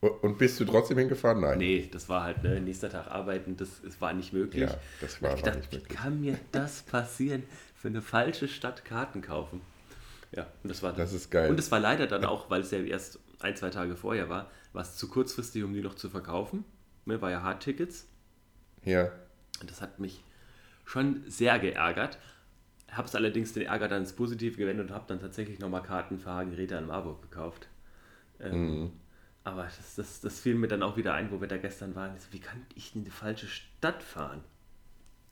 Und bist du trotzdem hingefahren? Nein. Nee, das war halt, ne, nächster Tag arbeiten, das, das war nicht möglich. Ja, das war- ich dachte, nicht möglich. Wie kann mir das passieren, für eine falsche Stadt Karten kaufen? Ja, und das war Das ist geil. Und es war leider dann auch, weil es ja erst ein, zwei Tage vorher war, war es zu kurzfristig, um die noch zu verkaufen. Ne, war ja Hardtickets. Ja. Und das hat mich schon sehr geärgert. Habe es allerdings den Ärger dann ins Positive gewendet und habe dann tatsächlich nochmal Karten für Hagenräder in Marburg gekauft. Ähm, Mhm. Aber das, das, das fiel mir dann auch wieder ein, wo wir da gestern waren. Ich so, Wie kann ich in die falsche Stadt fahren?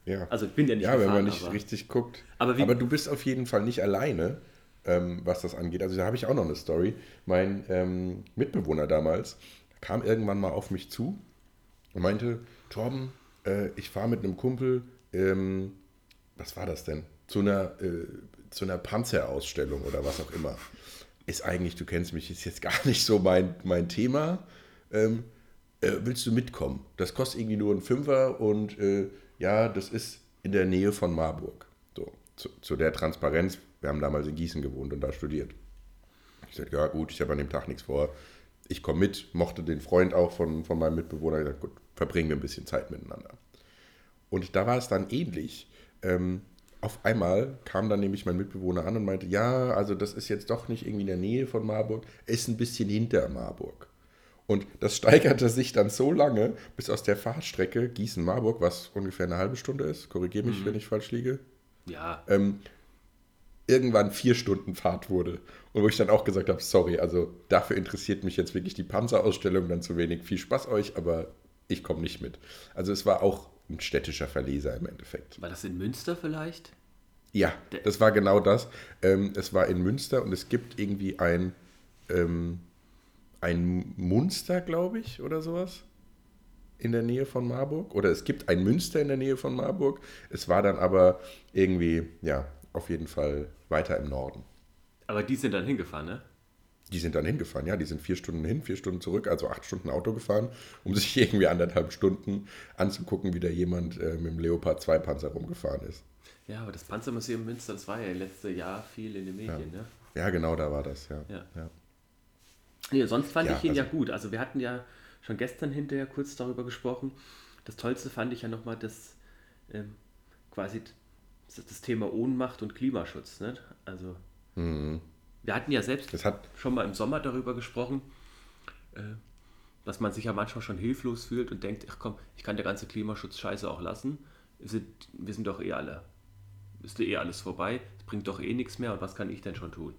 Ja. Also ich bin ja nicht ja, wenn gefahren, man nicht aber richtig guckt. Aber wie- du bist auf jeden Fall nicht alleine, ähm, was das angeht. Also da habe ich auch noch eine Story. Mein ähm, Mitbewohner damals kam irgendwann mal auf mich zu und meinte, Torben, äh, ich fahre mit einem Kumpel, ähm, was war das denn? Zu einer, äh, zu einer Panzerausstellung oder was auch immer. Ist eigentlich, du kennst mich, ist jetzt gar nicht so mein, mein Thema. Ähm, äh, willst du mitkommen? Das kostet irgendwie nur einen Fünfer und äh, ja, das ist in der Nähe von Marburg. So, zu, zu der Transparenz, wir haben damals in Gießen gewohnt und da studiert. Ich sagte, ja gut, ich habe an dem Tag nichts vor. Ich komme mit, mochte den Freund auch von, von meinem Mitbewohner, gesagt, gut, verbringen wir ein bisschen Zeit miteinander. Und da war es dann ähnlich. Ähm, auf einmal kam dann nämlich mein Mitbewohner an und meinte, ja, also das ist jetzt doch nicht irgendwie in der Nähe von Marburg, ist ein bisschen hinter Marburg. Und das steigerte sich dann so lange, bis aus der Fahrstrecke Gießen-Marburg, was ungefähr eine halbe Stunde ist, korrigiere mich, wenn ich falsch liege, ja, ähm, irgendwann vier Stunden Fahrt wurde. Und wo ich dann auch gesagt habe, sorry, also dafür interessiert mich jetzt wirklich die Panzerausstellung dann zu wenig. Viel Spaß euch, aber ich komme nicht mit. Also es war auch ein städtischer Verleser im Endeffekt. war das in Münster vielleicht? Ja, das war genau das. Ähm, es war in Münster und es gibt irgendwie ein, ähm, ein Munster, glaube ich, oder sowas in der Nähe von Marburg. Oder es gibt ein Münster in der Nähe von Marburg. Es war dann aber irgendwie, ja, auf jeden Fall weiter im Norden. Aber die sind dann hingefahren, ne? Die sind dann hingefahren, ja, die sind vier Stunden hin, vier Stunden zurück, also acht Stunden Auto gefahren, um [laughs] sich irgendwie anderthalb Stunden anzugucken, wie da jemand äh, mit dem Leopard 2 Panzer rumgefahren ist. Ja, aber das Panzermuseum Münster, das war ja letztes Jahr viel in den Medien, ja. ne? Ja, genau, da war das, ja. Ja. ja. Nee, sonst fand Ja, ich ihn ja also- gut. Also wir hatten ja schon gestern hinterher kurz darüber gesprochen. Das Tollste fand ich ja nochmal das ähm, quasi das, das Thema Ohnmacht und Klimaschutz. Ne? Also wir hatten ja selbst schon mal im Sommer darüber gesprochen, äh, dass man sich ja manchmal schon hilflos fühlt und denkt, ach komm, ich kann der ganze Klimaschutz scheiße auch lassen. Wir sind, wir sind doch eh alle, ist eh alles vorbei, es bringt doch eh nichts mehr und was kann ich denn schon tun?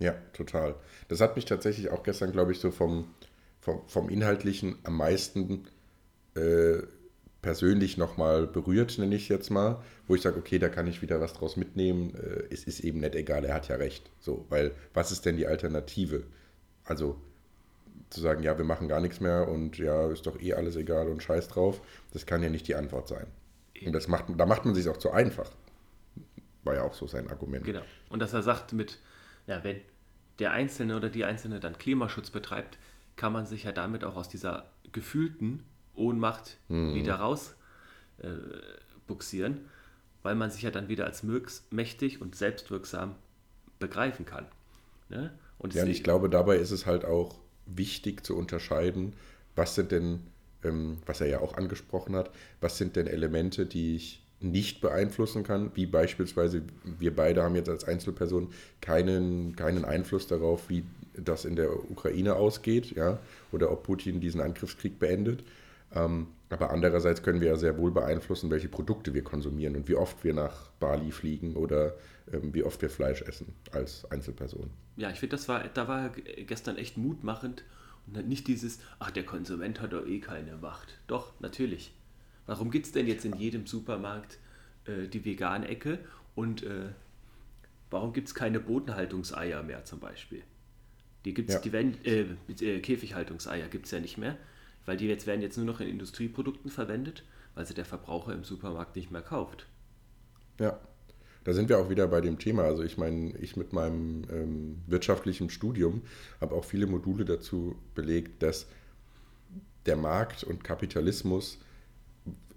Ja, total. Das hat mich tatsächlich auch gestern, glaube ich, so vom, vom, vom Inhaltlichen am meisten äh, persönlich nochmal berührt, nenne ich jetzt mal, wo ich sage, okay, da kann ich wieder was draus mitnehmen. Äh, es ist eben nicht egal, er hat ja recht. So, weil was ist denn die Alternative? Also zu sagen, ja, wir machen gar nichts mehr und ja, ist doch eh alles egal und scheiß drauf, das kann ja nicht die Antwort sein. Und das macht, da macht man sich auch zu einfach. War ja auch so sein Argument. Genau. Und dass er sagt mit, ja, wenn der Einzelne oder die Einzelne dann Klimaschutz betreibt, kann man sich ja damit auch aus dieser gefühlten Ohnmacht wieder raus äh, buxieren, weil man sich ja dann wieder als mächtig und selbstwirksam begreifen kann. Ne? Und Ja, und ich glaube, dabei ist es halt auch wichtig zu unterscheiden, was sind denn, ähm, was er ja auch angesprochen hat, was sind denn Elemente, die ich nicht beeinflussen kann, wie beispielsweise wir beide haben jetzt als Einzelperson keinen, keinen Einfluss darauf, wie das in der Ukraine ausgeht, ja, oder ob Putin diesen Angriffskrieg beendet. Ähm, aber andererseits können wir ja sehr wohl beeinflussen, welche Produkte wir konsumieren und wie oft wir nach Bali fliegen oder ähm, wie oft wir Fleisch essen als Einzelperson. Ja, ich finde, das war, da war gestern echt mutmachend und nicht dieses, ach, der Konsument hat doch eh keine Macht. Doch, natürlich. Warum gibt es denn jetzt in jedem Supermarkt äh, die vegane Ecke und äh, warum gibt es keine Bodenhaltungseier mehr zum Beispiel? Die gibt's, Ja. die werden, äh, äh, Käfighaltungseier gibt es ja nicht mehr, weil die jetzt werden jetzt nur noch in Industrieprodukten verwendet, weil sie der Verbraucher im Supermarkt nicht mehr kauft. Ja, da sind wir auch wieder bei dem Thema. Also ich meine, ich mit meinem ähm, wirtschaftlichen Studium habe auch viele Module dazu belegt, dass der Markt und Kapitalismus,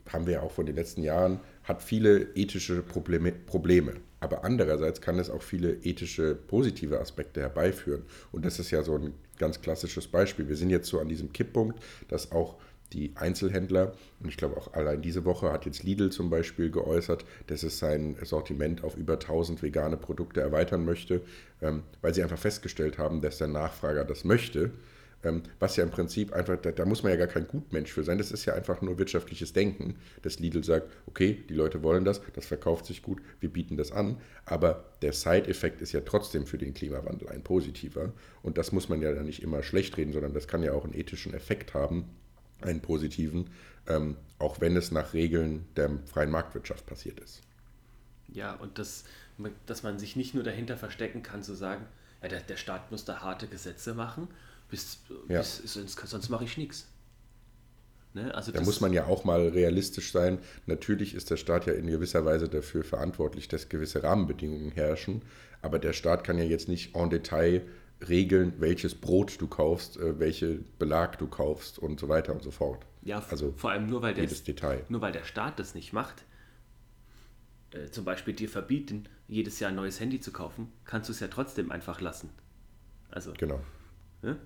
haben wir ja auch von den letzten Jahren, hat viele ethische Probleme, Probleme. Aber andererseits kann es auch viele ethische positive Aspekte herbeiführen. Und das ist ja so ein ganz klassisches Beispiel. Wir sind jetzt so an diesem Kipppunkt, dass auch die Einzelhändler, und ich glaube auch allein diese Woche hat jetzt Lidl zum Beispiel geäußert, dass es sein Sortiment auf über 1000 vegane Produkte erweitern möchte, ähm, weil sie einfach festgestellt haben, dass der Nachfrager das möchte. Ähm, was ja im Prinzip einfach, da, da muss man ja gar kein Gutmensch für sein, das ist ja einfach nur wirtschaftliches Denken, dass Lidl sagt, okay, die Leute wollen das, das verkauft sich gut, wir bieten das an, aber der Side-Effekt ist ja trotzdem für den Klimawandel ein positiver. Und das muss man ja dann nicht immer schlecht reden, sondern das kann ja auch einen ethischen Effekt haben, einen positiven, ähm, auch wenn es nach Regeln der freien Marktwirtschaft passiert ist. Ja, und das, dass man sich nicht nur dahinter verstecken kann, zu sagen, ja, der, der Staat muss da harte Gesetze machen, bis, Ja. bis, sonst, sonst mache ich nichts. Ne? Also Da muss man ja auch mal realistisch sein. Natürlich ist der Staat ja in gewisser Weise dafür verantwortlich, dass gewisse Rahmenbedingungen herrschen. Aber der Staat kann ja jetzt nicht en Detail regeln, welches Brot du kaufst, äh, welche Belag du kaufst und so weiter und so fort. ja, also vor allem nur weil, der, Detail. nur weil der Staat das nicht macht, äh, zum Beispiel dir verbieten, jedes Jahr ein neues Handy zu kaufen, kannst du es ja trotzdem einfach lassen. Also, Genau. ne?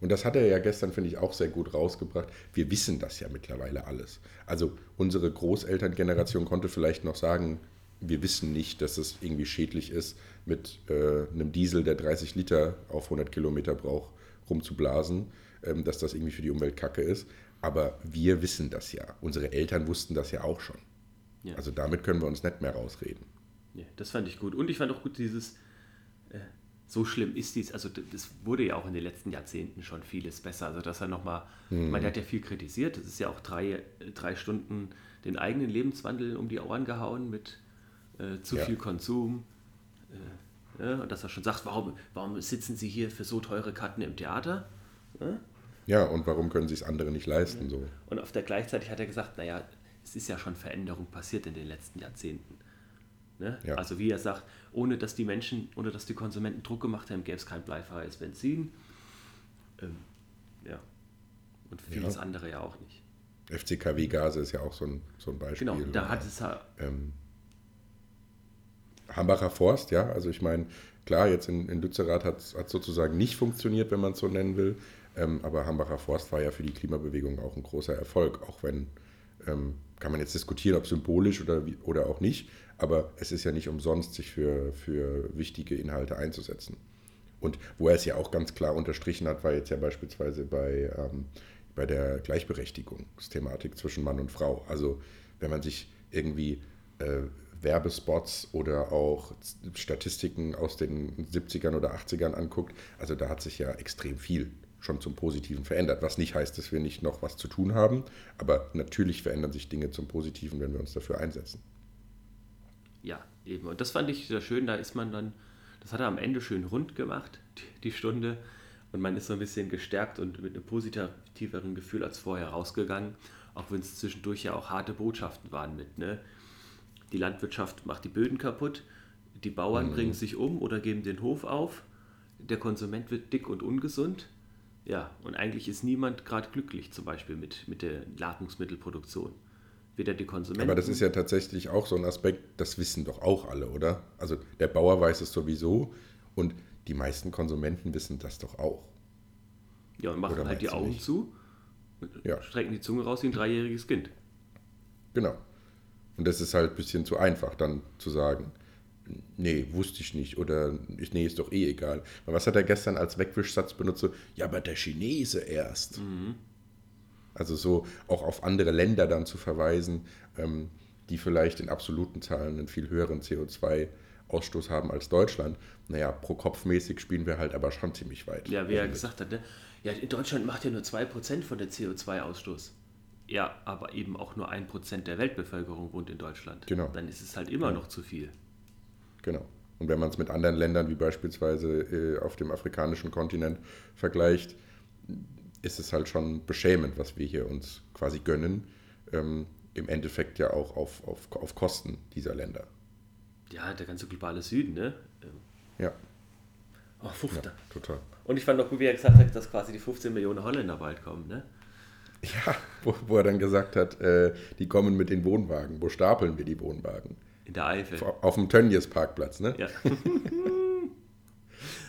Und das hat er ja gestern, finde ich, auch sehr gut rausgebracht. Wir wissen das ja mittlerweile alles. Also unsere Großelterngeneration konnte vielleicht noch sagen, wir wissen nicht, dass es irgendwie schädlich ist, mit äh, einem Diesel, der 30 Liter auf 100 Kilometer braucht, rumzublasen, ähm, dass das irgendwie für die Umwelt kacke ist. Aber wir wissen das ja. Unsere Eltern wussten das ja auch schon. Ja. Also damit können wir uns nicht mehr rausreden. Nee, das fand ich gut. Und ich fand auch gut dieses, äh, so schlimm ist dies, also das wurde ja auch in den letzten Jahrzehnten schon vieles besser. Also dass er nochmal, meine, der hat ja viel kritisiert, das ist ja auch drei, drei Stunden den eigenen Lebenswandel um die Ohren gehauen mit äh, zu Ja. viel Konsum. Äh, ja, und dass er schon sagt, warum, warum sitzen Sie hier für so teure Karten im Theater? Ja? Ja, und warum können sich es andere nicht leisten? So. Und auf der gleichzeitig hat er gesagt, naja, es ist ja schon Veränderung passiert in den letzten Jahrzehnten. Ne? Ja. Also wie er sagt, ohne dass die Menschen, ohne dass die Konsumenten Druck gemacht haben, gäbe es kein bleifreies Benzin. Ähm, ja. Und vieles ja. andere ja auch nicht. FCKW-Gase ist ja auch so ein, so ein Beispiel. Genau, da hat es ja. Ähm, Hambacher Forst, ja, also ich meine, klar, jetzt in, in Lützerath hat es sozusagen nicht funktioniert, wenn man es so nennen will, ähm, aber Hambacher Forst war ja für die Klimabewegung auch ein großer Erfolg, auch wenn, ähm, kann man jetzt diskutieren, ob symbolisch oder, oder auch nicht, aber es ist ja nicht umsonst, sich für, für wichtige Inhalte einzusetzen. Und wo er es ja auch ganz klar unterstrichen hat, war jetzt ja beispielsweise bei, ähm, bei der Gleichberechtigungsthematik zwischen Mann und Frau. Also wenn man sich irgendwie äh, Werbespots oder auch Statistiken aus den 70ern oder 80ern anguckt, also da hat sich ja extrem viel schon zum Positiven verändert. Was nicht heißt, dass wir nicht noch was zu tun haben, aber natürlich verändern sich Dinge zum Positiven, wenn wir uns dafür einsetzen. Ja, eben. Und das fand ich sehr schön. Da ist man dann, das hat er am Ende schön rund gemacht, die, Stunde. Und man ist so ein bisschen gestärkt und mit einem positiveren Gefühl als vorher rausgegangen. Auch wenn es zwischendurch ja auch harte Botschaften waren mit, ne? Die Landwirtschaft macht die Böden kaputt, die Bauern mhm. bringen sich um oder geben den Hof auf, der Konsument wird dick und ungesund ja, und eigentlich ist niemand gerade glücklich, zum Beispiel mit, mit der Nahrungsmittelproduktion. Weder die Konsumenten. Aber das ist ja tatsächlich auch so ein Aspekt, das wissen doch auch alle, oder? Also der Bauer weiß es sowieso und die meisten Konsumenten wissen das doch auch. Ja, und machen oder halt die Augen nicht? zu ja. strecken die Zunge raus wie ein dreijähriges Kind. Genau. Und das ist halt ein bisschen zu einfach, dann zu sagen nee, wusste ich nicht oder nee, ist doch eh egal. Was hat er gestern als Wegwischsatz benutzt? Ja, aber der Chinese erst. Mhm. Also so auch auf andere Länder dann zu verweisen, ähm, die vielleicht in absoluten Zahlen einen viel höheren CO2-Ausstoß haben als Deutschland. Naja, pro Kopf mäßig spielen wir halt aber schon ziemlich weit. Ja, wie er gesagt hat, ne? ja, in Deutschland macht ja nur 2% von der CO2-Ausstoß. Ja, aber eben auch nur 1% der Weltbevölkerung wohnt in Deutschland. Genau. Dann ist es halt immer ja. noch zu viel. Genau. Und wenn man es mit anderen Ländern wie beispielsweise äh, auf dem afrikanischen Kontinent vergleicht, ist es halt schon beschämend, was wir hier uns quasi gönnen. Ähm, Im Endeffekt ja auch auf, auf, auf Kosten dieser Länder. Ja, der ganze globale Süden, ne? Ja. Oh, 15. Ja, total. Und ich fand auch gut, wie er gesagt hat, dass quasi die 15 Millionen Holländer bald kommen, ne? Ja, [laughs] wo, wo er dann gesagt hat, äh, die kommen mit den Wohnwagen. Wo stapeln wir die Wohnwagen? In der Eifel. Auf dem Tönnies Parkplatz, ne? Ja.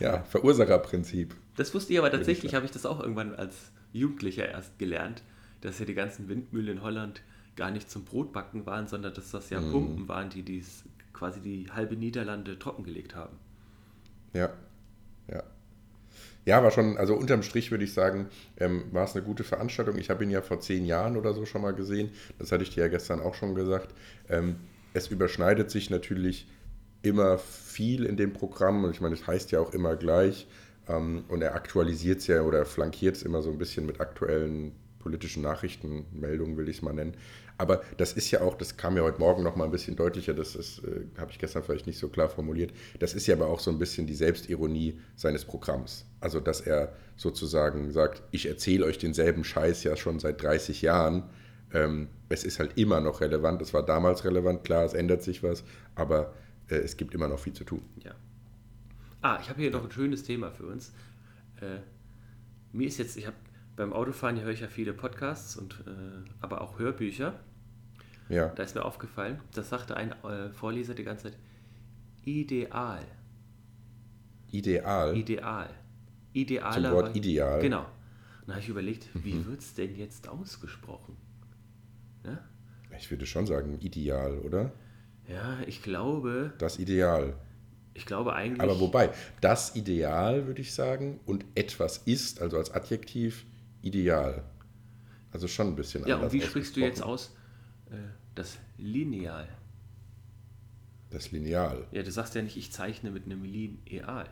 [laughs] ja, Verursacherprinzip. Das wusste ich aber tatsächlich, habe ich das auch irgendwann als Jugendlicher erst gelernt, dass ja die ganzen Windmühlen in Holland gar nicht zum Brotbacken waren, sondern dass das ja mhm. Pumpen waren, die dies quasi die halbe Niederlande trockengelegt haben. Ja, ja. Ja, war schon, also unterm Strich würde ich sagen, ähm, war es eine gute Veranstaltung. Ich habe ihn ja vor zehn Jahren oder so schon mal gesehen. Das hatte ich dir ja gestern auch schon gesagt. Ähm, es überschneidet sich natürlich immer viel in dem Programm und ich meine, es heißt ja auch immer gleich und er aktualisiert es ja oder flankiert es immer so ein bisschen mit aktuellen politischen Nachrichtenmeldungen, will ich es mal nennen. Aber das ist ja auch, das kam ja heute Morgen noch mal ein bisschen deutlicher, das äh, habe ich gestern vielleicht nicht so klar formuliert, das ist ja aber auch so ein bisschen die Selbstironie seines Programms. Also, dass er sozusagen sagt, ich erzähle euch denselben Scheiß ja schon seit 30 Jahren ähm, es ist halt immer noch relevant. Es war damals relevant, klar, es ändert sich was, aber äh, es gibt immer noch viel zu tun. Ja. Ah, ich habe hier noch ein schönes Thema für uns. Äh, mir ist jetzt, ich habe beim Autofahren höre ich ja viele Podcasts und äh, aber auch Hörbücher. Ja. Da ist mir aufgefallen, das sagte ein äh, Vorleser die ganze Zeit, ideal. Ideal? Ideal. Idealer. Zum Wort ideal. Genau. Und da habe ich überlegt, wie mhm. wird es denn jetzt ausgesprochen? Ja? Ich würde schon sagen, ideal, oder? Ja, ich glaube. Das Ideal. Ich glaube eigentlich. Aber wobei, das Ideal, würde ich sagen, und etwas ist, also als Adjektiv, ideal. Also schon ein bisschen ja, anders. Ja, und wie sprichst du jetzt aus äh, das Lineal? Das Lineal. Ja, du sagst ja nicht, ich zeichne mit einem Lineal.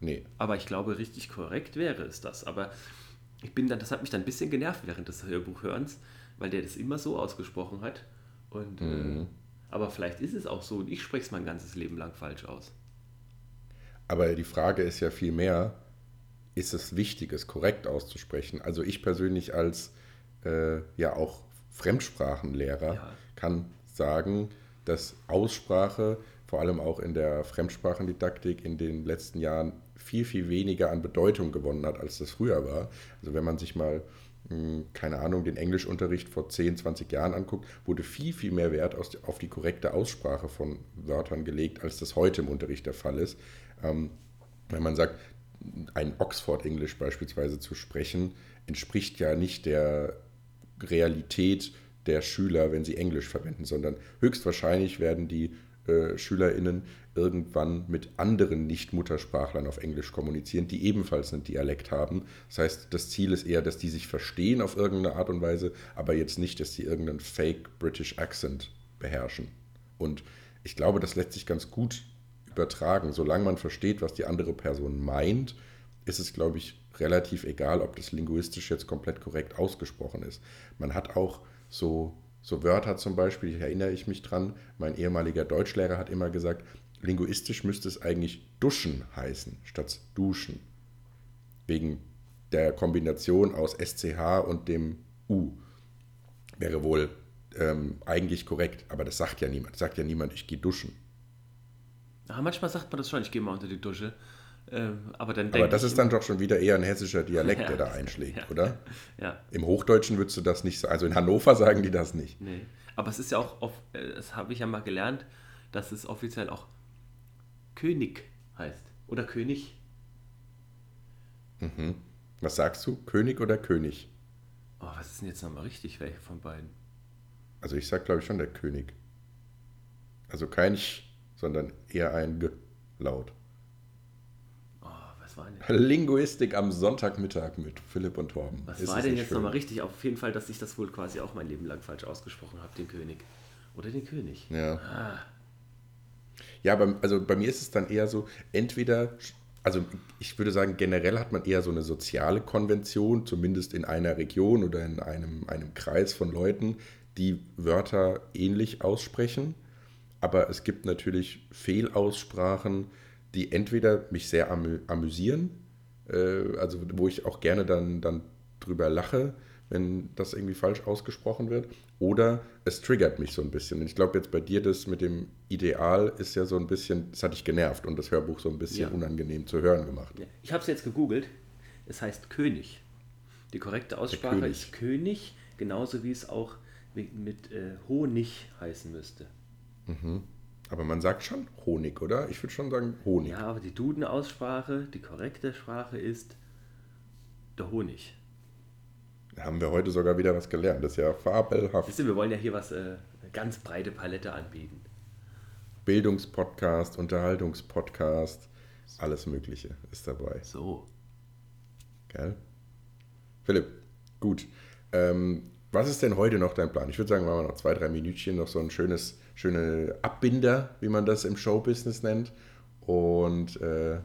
Nee. Aber ich glaube, richtig korrekt wäre es das. Aber ich bin dann, das hat mich dann ein bisschen genervt während des Hörbuchhörens, weil der das immer so ausgesprochen hat. Und, äh, mhm. äh, aber vielleicht ist es auch so und ich spreche es mein ganzes Leben lang falsch aus. Aber die Frage ist ja viel mehr, ist es wichtig, es korrekt auszusprechen? Also ich persönlich als äh, ja auch Fremdsprachenlehrer ja. kann sagen, dass Aussprache, vor allem auch in der Fremdsprachendidaktik, in den letzten Jahren viel, viel weniger an Bedeutung gewonnen hat, als das früher war. Also wenn man sich mal, keine Ahnung, den Englischunterricht vor 10, 20 Jahren anguckt, wurde viel, viel mehr Wert auf die korrekte Aussprache von Wörtern gelegt, als das heute im Unterricht der Fall ist. Ähm, wenn man sagt, ein Oxford English beispielsweise zu sprechen, entspricht ja nicht der Realität der Schüler, wenn sie Englisch verwenden, sondern höchstwahrscheinlich werden die SchülerInnen irgendwann mit anderen Nicht-Muttersprachlern auf Englisch kommunizieren, die ebenfalls einen Dialekt haben. Das heißt, das Ziel ist eher, dass die sich verstehen auf irgendeine Art und Weise, aber jetzt nicht, dass sie irgendeinen Fake British Accent beherrschen. Und ich glaube, das lässt sich ganz gut übertragen. Solange man versteht, was die andere Person meint, ist es, glaube ich, relativ egal, ob das linguistisch jetzt komplett korrekt ausgesprochen ist. Man hat auch so, so Wörter zum Beispiel, ich erinnere ich mich dran, mein ehemaliger Deutschlehrer hat immer gesagt, linguistisch müsste es eigentlich duschen heißen, statt duschen. Wegen der Kombination aus SCH und dem U. Wäre wohl ähm, eigentlich korrekt, aber das sagt ja niemand. Sagt ja niemand, ich gehe duschen. Ja, manchmal sagt man das schon, ich gehe mal unter die Dusche. Ähm, aber dann aber das ist dann doch schon wieder eher ein hessischer Dialekt, [laughs] ja, der da einschlägt, ja, oder? Ja. Im Hochdeutschen würdest du das nicht sagen. Also in Hannover sagen die das nicht. Nee. Aber es ist ja auch, äh, das habe ich ja mal gelernt, dass es offiziell auch König heißt. Oder König. Mhm. Was sagst du? König oder König? Oh, was ist denn jetzt nochmal richtig, welche von beiden? Also ich sag glaube ich schon der König. Also kein Ich, sondern eher ein G-Laut war denn? Linguistik am Sonntagmittag mit Philipp und Torben. Was Ist war denn jetzt nochmal richtig? Auf jeden Fall, dass ich das wohl quasi auch mein Leben lang falsch ausgesprochen habe, den König. Oder den König. Ja. Ah. Ja, aber also bei mir ist es dann eher so, entweder, also ich würde sagen, generell hat man eher so eine soziale Konvention, zumindest in einer Region oder in einem, einem Kreis von Leuten, die Wörter ähnlich aussprechen. Aber es gibt natürlich Fehlaussprachen, die entweder mich sehr amü amüsieren, äh, also wo ich auch gerne dann, dann drüber lache, wenn das irgendwie falsch ausgesprochen wird, oder es triggert mich so ein bisschen. Und ich glaube jetzt bei dir das mit dem Ideal ist ja so ein bisschen, das hat dich genervt und das Hörbuch so ein bisschen ja. unangenehm zu hören gemacht. Ich habe es jetzt gegoogelt. Es heißt König. Die korrekte Aussprache König. ist König, genauso wie es auch mit, mit äh, Honig heißen müsste. Mhm. Aber man sagt schon Honig, oder? Ich würde schon sagen Honig. Ja, aber die Duden-Aussprache, die korrekte Sprache ist der Honig. Da haben wir heute sogar wieder was gelernt. Das ist ja fabelhaft. Wisst ihr, wir wollen ja hier was, äh, eine ganz breite Palette anbieten. Bildungspodcast, Unterhaltungspodcast, alles Mögliche ist dabei. So. Geil. Philipp, gut. Ähm, was ist denn heute noch dein Plan? Ich würde sagen, machen wir noch zwei, drei Minütchen, noch so ein schönes schöne Abbinder, wie man das im Showbusiness nennt. Und äh,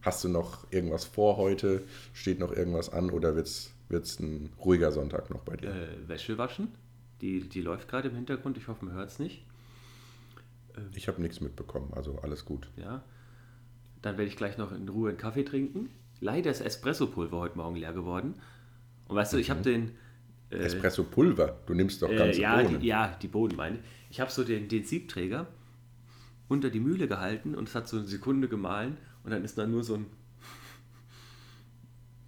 hast du noch irgendwas vor heute? Steht noch irgendwas an oder wird es ein ruhiger Sonntag noch bei dir? Äh, Wäsche waschen. Die, die läuft gerade im Hintergrund. Ich hoffe, man hört es nicht. Ähm, ich habe nichts mitbekommen, also alles gut. Ja. Dann werde ich gleich noch in Ruhe einen Kaffee trinken. Leider ist Espresso-Pulver heute Morgen leer geworden. Und weißt du, ich habe mhm. den. Äh, Espresso-Pulver? Du nimmst doch ganze äh, ja, Bohnen. Die, ja, die Bohnen meine ich. Ich habe so den, den Siebträger unter die Mühle gehalten und es hat so eine Sekunde gemahlen und dann ist da nur so ein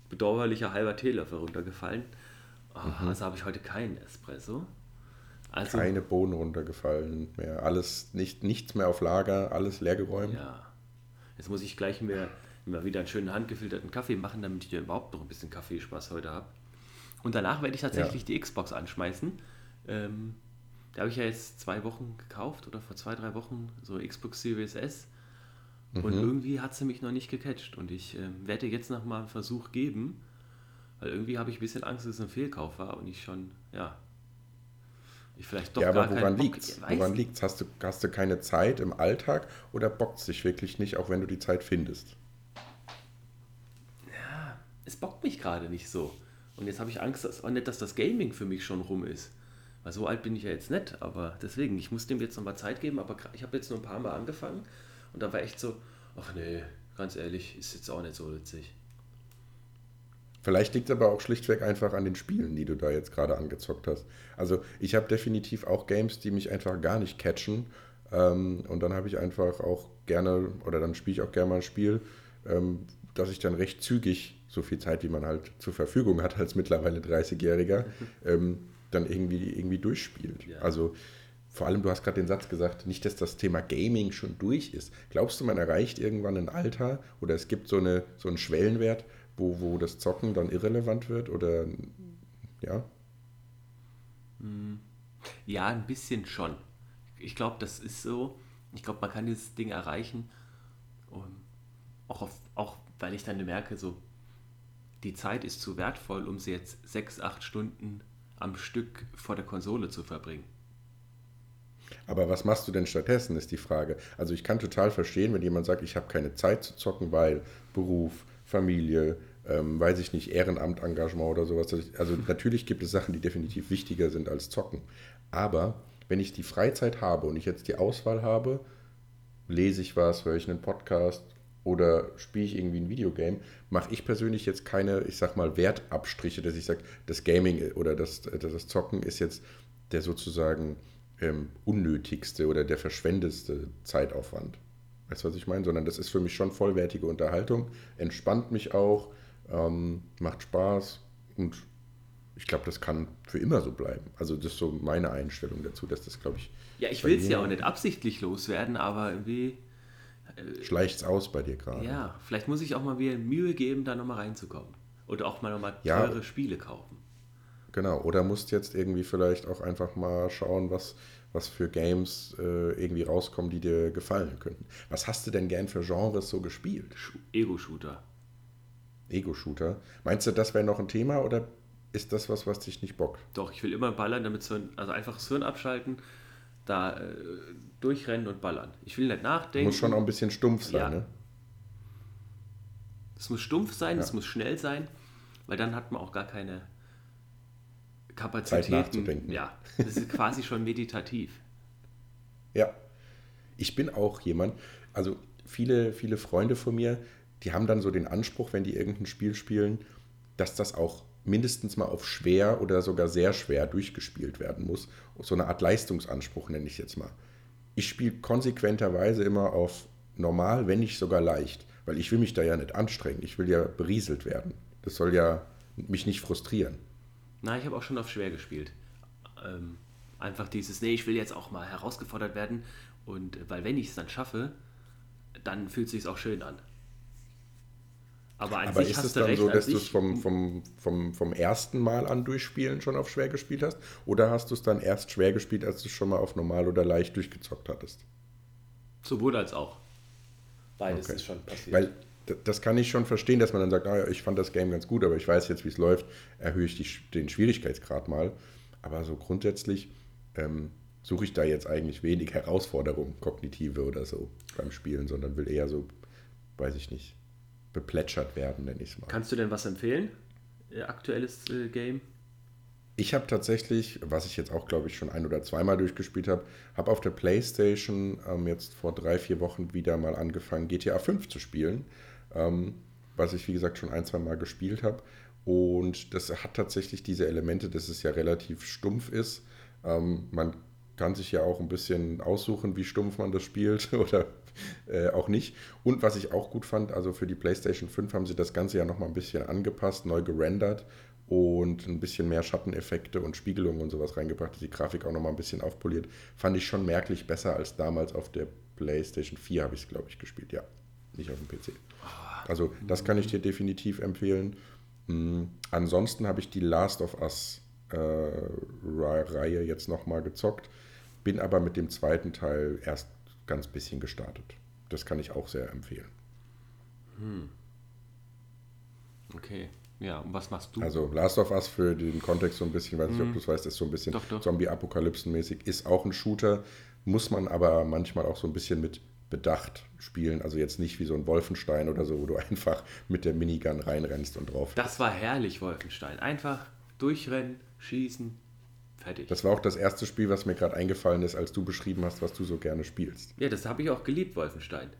bedauerlicher halber Teelöffel runtergefallen. Oh, mhm. Also habe ich heute keinen Espresso. Also, Keine Bohnen runtergefallen mehr. Alles, nicht, nichts mehr auf Lager, alles leergeräumt. Ja. Jetzt muss ich gleich mir, mir wieder einen schönen handgefilterten Kaffee machen, damit ich überhaupt noch ein bisschen Kaffeespaß heute habe. Und danach werde ich tatsächlich ja. die Xbox anschmeißen. Ähm, da habe ich ja jetzt zwei Wochen gekauft oder vor zwei, drei Wochen so Xbox Series S. Mhm. Und irgendwie hat sie mich noch nicht gecatcht. Und ich äh, werde jetzt noch mal einen Versuch geben, weil irgendwie habe ich ein bisschen Angst, dass es ein Fehlkauf war und ich schon, ja, ich vielleicht doch ja, aber woran liegt es? Woran liegt Hast du, hast du keine Zeit im Alltag oder bockt es dich wirklich nicht, auch wenn du die Zeit findest? Ja, es bockt mich gerade nicht so. Und jetzt habe ich Angst, dass, auch nicht, dass das Gaming für mich schon rum ist. Weil so alt bin ich ja jetzt nicht, aber deswegen, ich muss dem jetzt nochmal Zeit geben, aber ich habe jetzt nur ein paar Mal angefangen und da war echt so, ach nee, ganz ehrlich, ist jetzt auch nicht so witzig. Vielleicht liegt es aber auch schlichtweg einfach an den Spielen, die du da jetzt gerade angezockt hast. Also ich habe definitiv auch Games, die mich einfach gar nicht catchen. Ähm, und dann habe ich einfach auch gerne, oder dann spiele ich auch gerne mal ein Spiel, ähm, dass ich dann recht zügig, so viel Zeit, wie man halt zur Verfügung hat als mittlerweile 30-Jähriger, ähm, dann irgendwie, irgendwie durchspielt. Ja. Also vor allem, du hast gerade den Satz gesagt, nicht, dass das Thema Gaming schon durch ist. Glaubst du, man erreicht irgendwann ein Alter oder es gibt so, eine, so einen Schwellenwert, wo, wo das Zocken dann irrelevant wird? Oder ja? Hm. Ja, ein bisschen schon. Ich glaube, das ist so. Ich glaube, man kann dieses Ding erreichen. auch, auf, auch weil ich dann merke, so die Zeit ist zu wertvoll, um sie jetzt sechs, acht Stunden am Stück vor der Konsole zu verbringen. Aber was machst du denn stattdessen, ist die Frage. Also ich kann total verstehen, wenn jemand sagt, ich habe keine Zeit zu zocken, weil Beruf, Familie, ähm, weiß ich nicht, Ehrenamt, Engagement oder sowas. Also [laughs] natürlich gibt es Sachen, die definitiv wichtiger sind als zocken. Aber wenn ich die Freizeit habe und ich jetzt die Auswahl habe, lese ich was, höre ich einen Podcast oder spiele ich irgendwie ein Videogame, mache ich persönlich jetzt keine, ich sag mal, Wertabstriche, dass ich sage, das Gaming oder das, das Zocken ist jetzt der sozusagen ähm, unnötigste oder der verschwendeste Zeitaufwand. Weißt du, was ich meine? Sondern das ist für mich schon vollwertige Unterhaltung, entspannt mich auch, ähm, macht Spaß und ich glaube, das kann für immer so bleiben. Also das ist so meine Einstellung dazu, dass das, glaube ich. Ja, ich will es ja auch nicht absichtlich loswerden, aber irgendwie. Äh, Schleicht es aus bei dir gerade. Ja, vielleicht muss ich auch mal wieder Mühe geben, da nochmal reinzukommen. Oder auch mal nochmal teure ja, Spiele kaufen. Genau, oder musst jetzt irgendwie vielleicht auch einfach mal schauen, was, was für Games äh, irgendwie rauskommen, die dir gefallen könnten. Was hast du denn gern für Genres so gespielt? Ego-Shooter. Ego-Shooter. Meinst du, das wäre noch ein Thema oder ist das was, was dich nicht bockt? Doch, ich will immer ballern, damit so ein, also einfach das Hirn abschalten, da äh, durchrennen und ballern. Ich will nicht nachdenken. Muss schon auch ein bisschen stumpf sein, ja. ne? Es muss stumpf sein, es muss schnell sein, weil dann hat man auch gar keine Kapazitäten. Zeit nachzudenken. Ja, das ist quasi schon meditativ. Ja. Ich bin auch jemand, also viele, viele Freunde von mir, die haben dann so den Anspruch, wenn die irgendein Spiel spielen, dass das auch mindestens mal auf schwer oder sogar sehr schwer durchgespielt werden muss. So eine Art Leistungsanspruch nenne ich jetzt mal. Ich spiele konsequenterweise immer auf normal, wenn nicht sogar leicht, weil ich will mich da ja nicht anstrengen. Ich will ja berieselt werden. Das soll ja mich nicht frustrieren. Na, ich habe auch schon auf schwer gespielt. Ähm, einfach dieses, nee, ich will jetzt auch mal herausgefordert werden und weil wenn ich es dann schaffe, dann fühlt es sich auch schön an. Aber, Aber ist es dann recht, so, dass du es vom, vom, vom, vom ersten Mal an durchspielen schon auf schwer gespielt hast? Oder hast du es dann erst schwer gespielt, als du es schon mal auf normal oder leicht durchgezockt hattest? Sowohl als auch. Beides okay. ist schon passiert. Weil das kann ich schon verstehen, dass man dann sagt, ah, ich fand das Game ganz gut, aber ich weiß jetzt, wie es läuft, erhöhe ich die, den Schwierigkeitsgrad mal. Aber so grundsätzlich ähm, suche ich da jetzt eigentlich wenig Herausforderungen, kognitive oder so beim Spielen, sondern will eher so, weiß ich nicht, beplätschert werden, nenne ich es mal. Kannst du denn was empfehlen? Äh, aktuelles äh, Game? Ich habe tatsächlich, was ich jetzt auch, glaube ich, schon ein oder zweimal durchgespielt habe, habe auf der PlayStation ähm, jetzt vor drei, vier Wochen wieder mal angefangen, GTA 5 zu spielen, ähm, was ich, wie gesagt, schon ein, zwei Mal gespielt habe. Und das hat tatsächlich diese Elemente, dass es ja relativ stumpf ist. Ähm, man kann sich ja auch ein bisschen aussuchen, wie stumpf man das spielt [laughs] oder äh, auch nicht. Und was ich auch gut fand, also für die PlayStation 5 haben sie das Ganze ja nochmal ein bisschen angepasst, neu gerendert und ein bisschen mehr Schatteneffekte und Spiegelungen und sowas reingebracht, die Grafik auch nochmal ein bisschen aufpoliert. Fand ich schon merklich besser als damals auf der PlayStation 4 habe ich es, glaube ich, gespielt. Ja, nicht auf dem PC. Also das kann ich dir definitiv empfehlen. Mhm. Ansonsten habe ich die Last of Us äh, Reihe jetzt nochmal gezockt, bin aber mit dem zweiten Teil erst ganz bisschen gestartet. Das kann ich auch sehr empfehlen. Hm. Okay. Ja, und was machst du? Also Last of Us für den Kontext so ein bisschen, weiß nicht, ob hm. du es weißt, ist so ein bisschen Zombie-Apokalypsen-mäßig, ist auch ein Shooter, muss man aber manchmal auch so ein bisschen mit Bedacht spielen. Also jetzt nicht wie so ein Wolfenstein oder so, wo du [laughs] einfach mit der Minigun reinrennst und drauf. Das war herrlich, Wolfenstein. Einfach durchrennen, schießen, fertig. Das war auch das erste Spiel, was mir gerade eingefallen ist, als du beschrieben hast, was du so gerne spielst. Ja, das habe ich auch geliebt, Wolfenstein.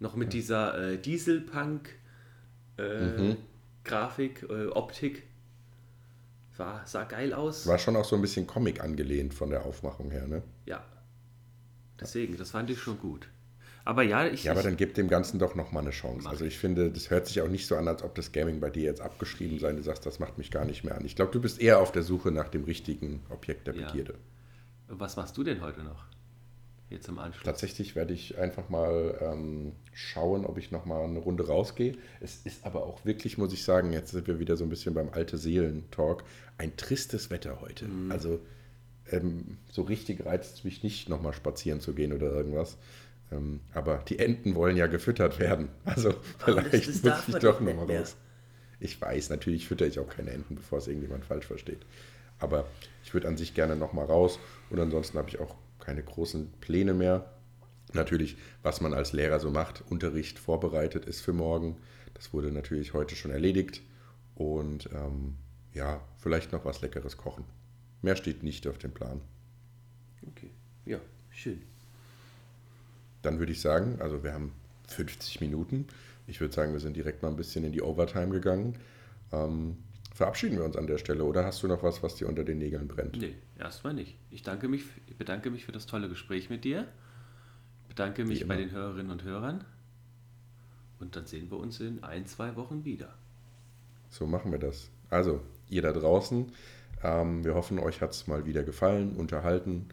Noch mit ja. dieser äh, Dieselpunk äh, mhm. Äh, Optik. War, sah geil aus. War schon auch so ein bisschen Comic angelehnt von der Aufmachung her, ne? Ja. deswegen, das fand ich schon gut. Aber ja, ich. Ja, aber dann gibt dem Ganzen doch nochmal eine Chance. Also ich finde, das hört sich auch nicht so an, als ob das Gaming bei dir jetzt abgeschrieben sei. Du sagst, das macht mich gar nicht mehr an. Ich glaube, du bist eher auf der Suche nach dem richtigen Objekt der Ja. Begierde. Was machst du denn heute noch? Jetzt im Anschluss. Tatsächlich werde ich einfach mal ähm, schauen, ob ich nochmal eine Runde rausgehe. Es ist aber auch wirklich, muss ich sagen, jetzt sind wir wieder so ein bisschen beim alte Seelen-Talk, ein tristes Wetter heute. Also ähm, so richtig reizt es mich nicht, nochmal spazieren zu gehen oder irgendwas. Ähm, aber die Enten wollen ja gefüttert werden. Also [laughs] vielleicht muss ich doch nochmal raus. Ich weiß, natürlich fütter ich auch keine Enten, bevor es irgendjemand falsch versteht. Aber ich würde an sich gerne nochmal raus und ansonsten habe ich auch keine großen Pläne mehr. Natürlich, was man als Lehrer so macht, Unterricht vorbereitet ist für morgen. Das wurde natürlich heute schon erledigt. Und ähm, ja, vielleicht noch was Leckeres kochen. Mehr steht nicht auf dem Plan. Okay. Ja, schön. Dann würde ich sagen, also wir haben 50 Minuten. Ich würde sagen, wir sind direkt mal ein bisschen in die Overtime gegangen. Ähm, verabschieden wir uns an der Stelle oder hast du noch was, was dir unter den Nägeln brennt? Nee, erstmal nicht. Ich danke mich, ich bedanke mich für das tolle Gespräch mit dir. Ich bedanke mich bei den Hörerinnen und Hörern. Und dann sehen wir uns in ein, zwei Wochen wieder. So machen wir das. Also, ihr da draußen, ähm, wir hoffen, euch hat es mal wieder gefallen, unterhalten.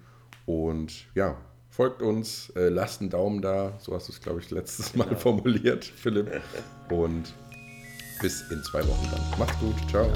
Und ja, folgt uns, äh, lasst einen Daumen da. So hast du es, glaube ich, letztes Mal Genau. formuliert, Philipp. Und bis in zwei Wochen dann. Macht's gut. Ciao. Ja.